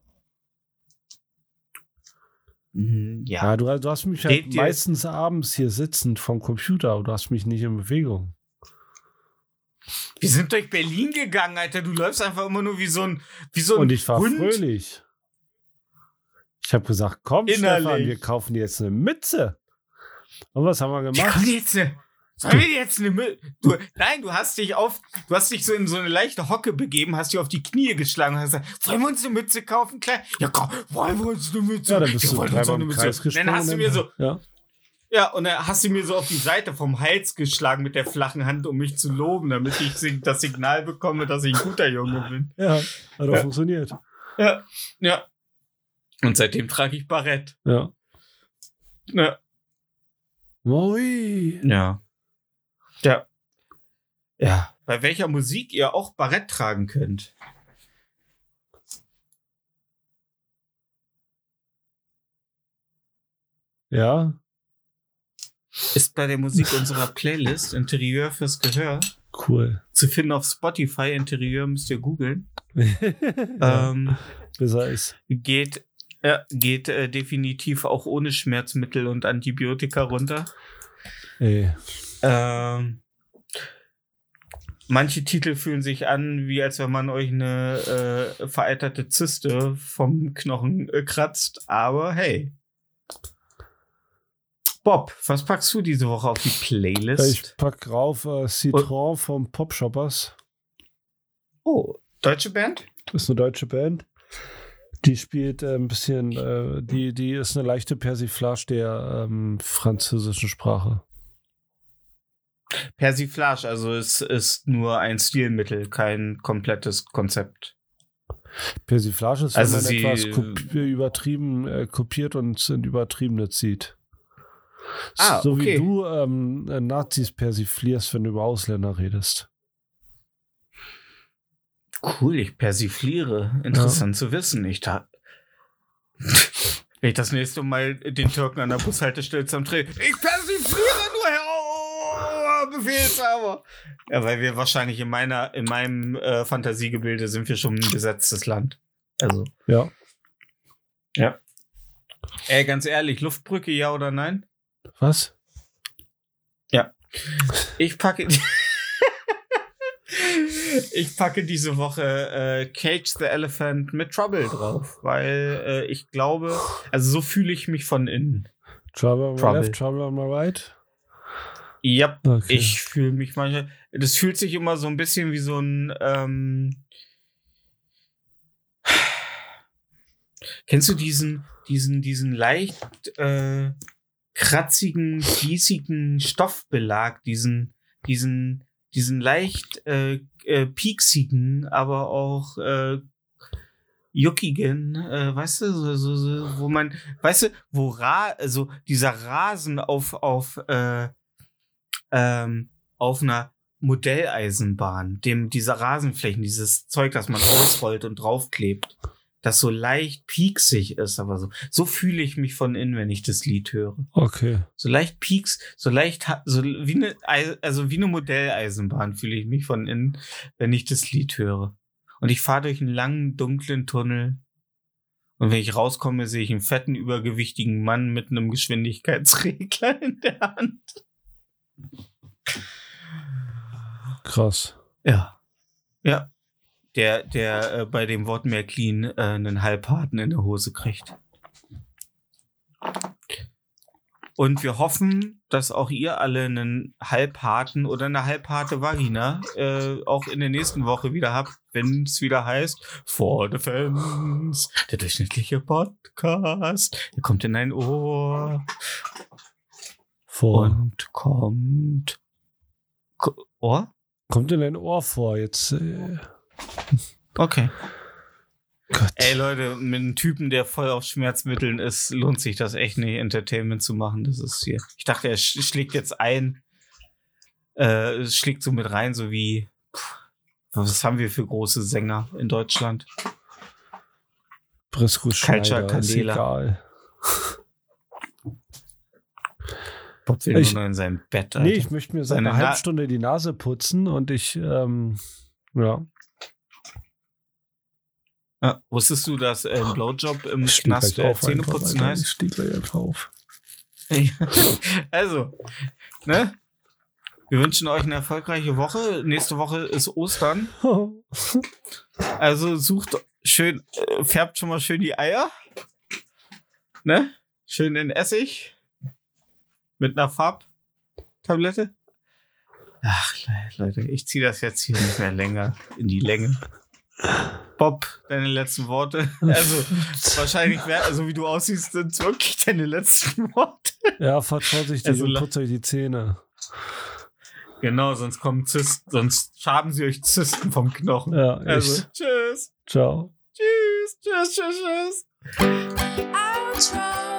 Mhm, Ja. Ja, du, du hast mich halt ihr- meistens abends hier sitzend vom Computer, aber du hast mich nicht in Bewegung. Wir sind durch Berlin gegangen, Alter. Du läufst einfach immer nur wie so ein, wie so ein Und ich war Hund. fröhlich. Ich habe gesagt, komm, Innerlich. Stefan, wir kaufen dir jetzt eine Mütze. Und was haben wir gemacht? kommen jetzt eine. Sollen wir jetzt eine Mü du, Nein, du hast dich auf, du hast dich so in so eine leichte Hocke begeben, hast dich auf die Knie geschlagen und hast gesagt, wollen wir uns eine Mütze kaufen, klar? Ja, komm, wollen wir uns eine Mütze? Ja, dann bist Ja, du dreimal eine im Kreis gesprungen. Dann hast du mir so, ja. ja, und dann hast du mir so auf die Seite vom Hals geschlagen mit der flachen Hand, um mich zu loben, damit ich das Signal bekomme, dass ich ein guter Junge bin. ja, hat auch Ja. funktioniert. Ja, ja. Und seitdem trage ich Barett. Ja. Ja. Moi. Ja. Ja. Ja. Bei welcher Musik ihr auch Barett tragen könnt. Ja, Ist bei der Musik unserer Playlist Interieur fürs Gehör cool. zu finden auf Spotify. Interieur müsst ihr googeln. ja, Ähm, besser ist. geht ja, geht äh, definitiv auch ohne Schmerzmittel und Antibiotika runter. Ey, Ähm, manche Titel fühlen sich an, wie als wenn man euch eine äh, vereiterte Zyste vom Knochen äh, kratzt. Aber hey. Bob, was packst du diese Woche auf die Playlist? ich pack rauf äh, Citron vom Pop Shoppers. oh, deutsche Band? Das ist eine deutsche Band. Die spielt äh, ein bisschen, äh, die, die ist eine leichte Persiflage der ähm, französischen Sprache. Persiflage, also es ist nur ein Stilmittel, kein komplettes Konzept. Persiflage ist, Also wenn man sie- etwas kopi übertrieben äh, kopiert und in Übertriebene zieht. Ah, so okay. wie du ähm, äh, Nazis persiflierst, wenn du über Ausländer redest. Cool, ich persifliere. Interessant zu wissen. Ich ta Wenn ich das nächste Mal den Türken an der Bushaltestelle zusammentrete, ich persifliere nur, Herr Befehlshaber. Ja, weil wir wahrscheinlich in meiner, in meinem äh, Fantasiegebilde sind wir schon ein besetztes Land. Also. Ja. Ja. Ey, ganz ehrlich, Luftbrücke, ja oder nein? Was? Ich packe. Ich packe diese Woche äh, Cage the Elephant mit Trouble drauf, weil äh, ich glaube, also so fühle ich mich von innen. Trouble on my Trouble. left, trouble on my right? Ja, Okay. ich fühle mich manchmal. Das fühlt sich immer so ein bisschen wie so ein. Ähm, kennst du diesen, diesen, diesen leicht äh, kratzigen, kiesigen Stoffbelag, diesen, diesen, diesen leicht äh, äh, pieksigen, aber auch äh, juckigen, äh, weißt du, so, so, so, wo man, weißt du, wo Ra also dieser Rasen auf, auf, äh, ähm, auf einer Modelleisenbahn, dem dieser Rasenflächen, dieses Zeug, das man ausrollt und draufklebt, das so leicht pieksig ist, aber so, so fühle ich mich von innen, wenn ich das Lied höre. Okay. So leicht pieks, so leicht, so wie eine, Ei- also wie eine Modelleisenbahn fühle ich mich von innen, wenn ich das Lied höre. Und ich fahre durch einen langen, dunklen Tunnel. Und wenn ich rauskomme, sehe ich einen fetten, übergewichtigen Mann mit einem Geschwindigkeitsregler in der Hand. Krass. Ja. Ja. Der, der äh, bei dem Wort Märklin äh, einen Halbharten in der Hose kriegt. Und wir hoffen, dass auch ihr alle einen halbharten oder eine halbharte Vagina äh, auch in der nächsten Woche wieder habt, wenn es wieder heißt For the Fans, der durchschnittliche Podcast. Der kommt in ein Ohr Vor. und kommt Ko- Ohr? Kommt in dein Ohr vor jetzt. Äh, Okay. Gott. Ey Leute, mit einem Typen, der voll auf Schmerzmitteln ist, lohnt sich das echt nicht, Entertainment zu machen. Das ist hier. Ich dachte, er sch schlägt jetzt ein, äh, es schlägt so mit rein, so wie, pff, was haben wir für große Sänger in Deutschland? Brisco Schneider, egal. Bob will Ich- nur in seinem Bett. Alter. Nee, ich möchte mir seit Seine einer halben Stunde die Nase putzen und ich, ähm, ja, Ja, wusstest du, dass äh, ein Blowjob im steh Knast äh, Zähneputzen Alter. heißt? Ich stehe gleich einfach auf. also, ne? Wir wünschen euch eine erfolgreiche Woche. Nächste Woche ist Ostern. Also sucht schön, äh, färbt schon mal schön die Eier. Ne? Schön in Essig. Mit einer Farbtablette. Ach, Le- Leute, ich ziehe das jetzt hier nicht mehr länger in die Länge. Bob, deine letzten Worte. Also, wahrscheinlich, wär, so wie du aussiehst, sind es wirklich deine letzten Worte. Ja, fahrt vorsichtig Also und putzt euch die Zähne. Genau, sonst kommen Zysten, sonst schaben sie euch Zysten vom Knochen. Ja, Also, echt. tschüss. Ciao. Tschüss, tschüss, tschüss, tschüss. Outro.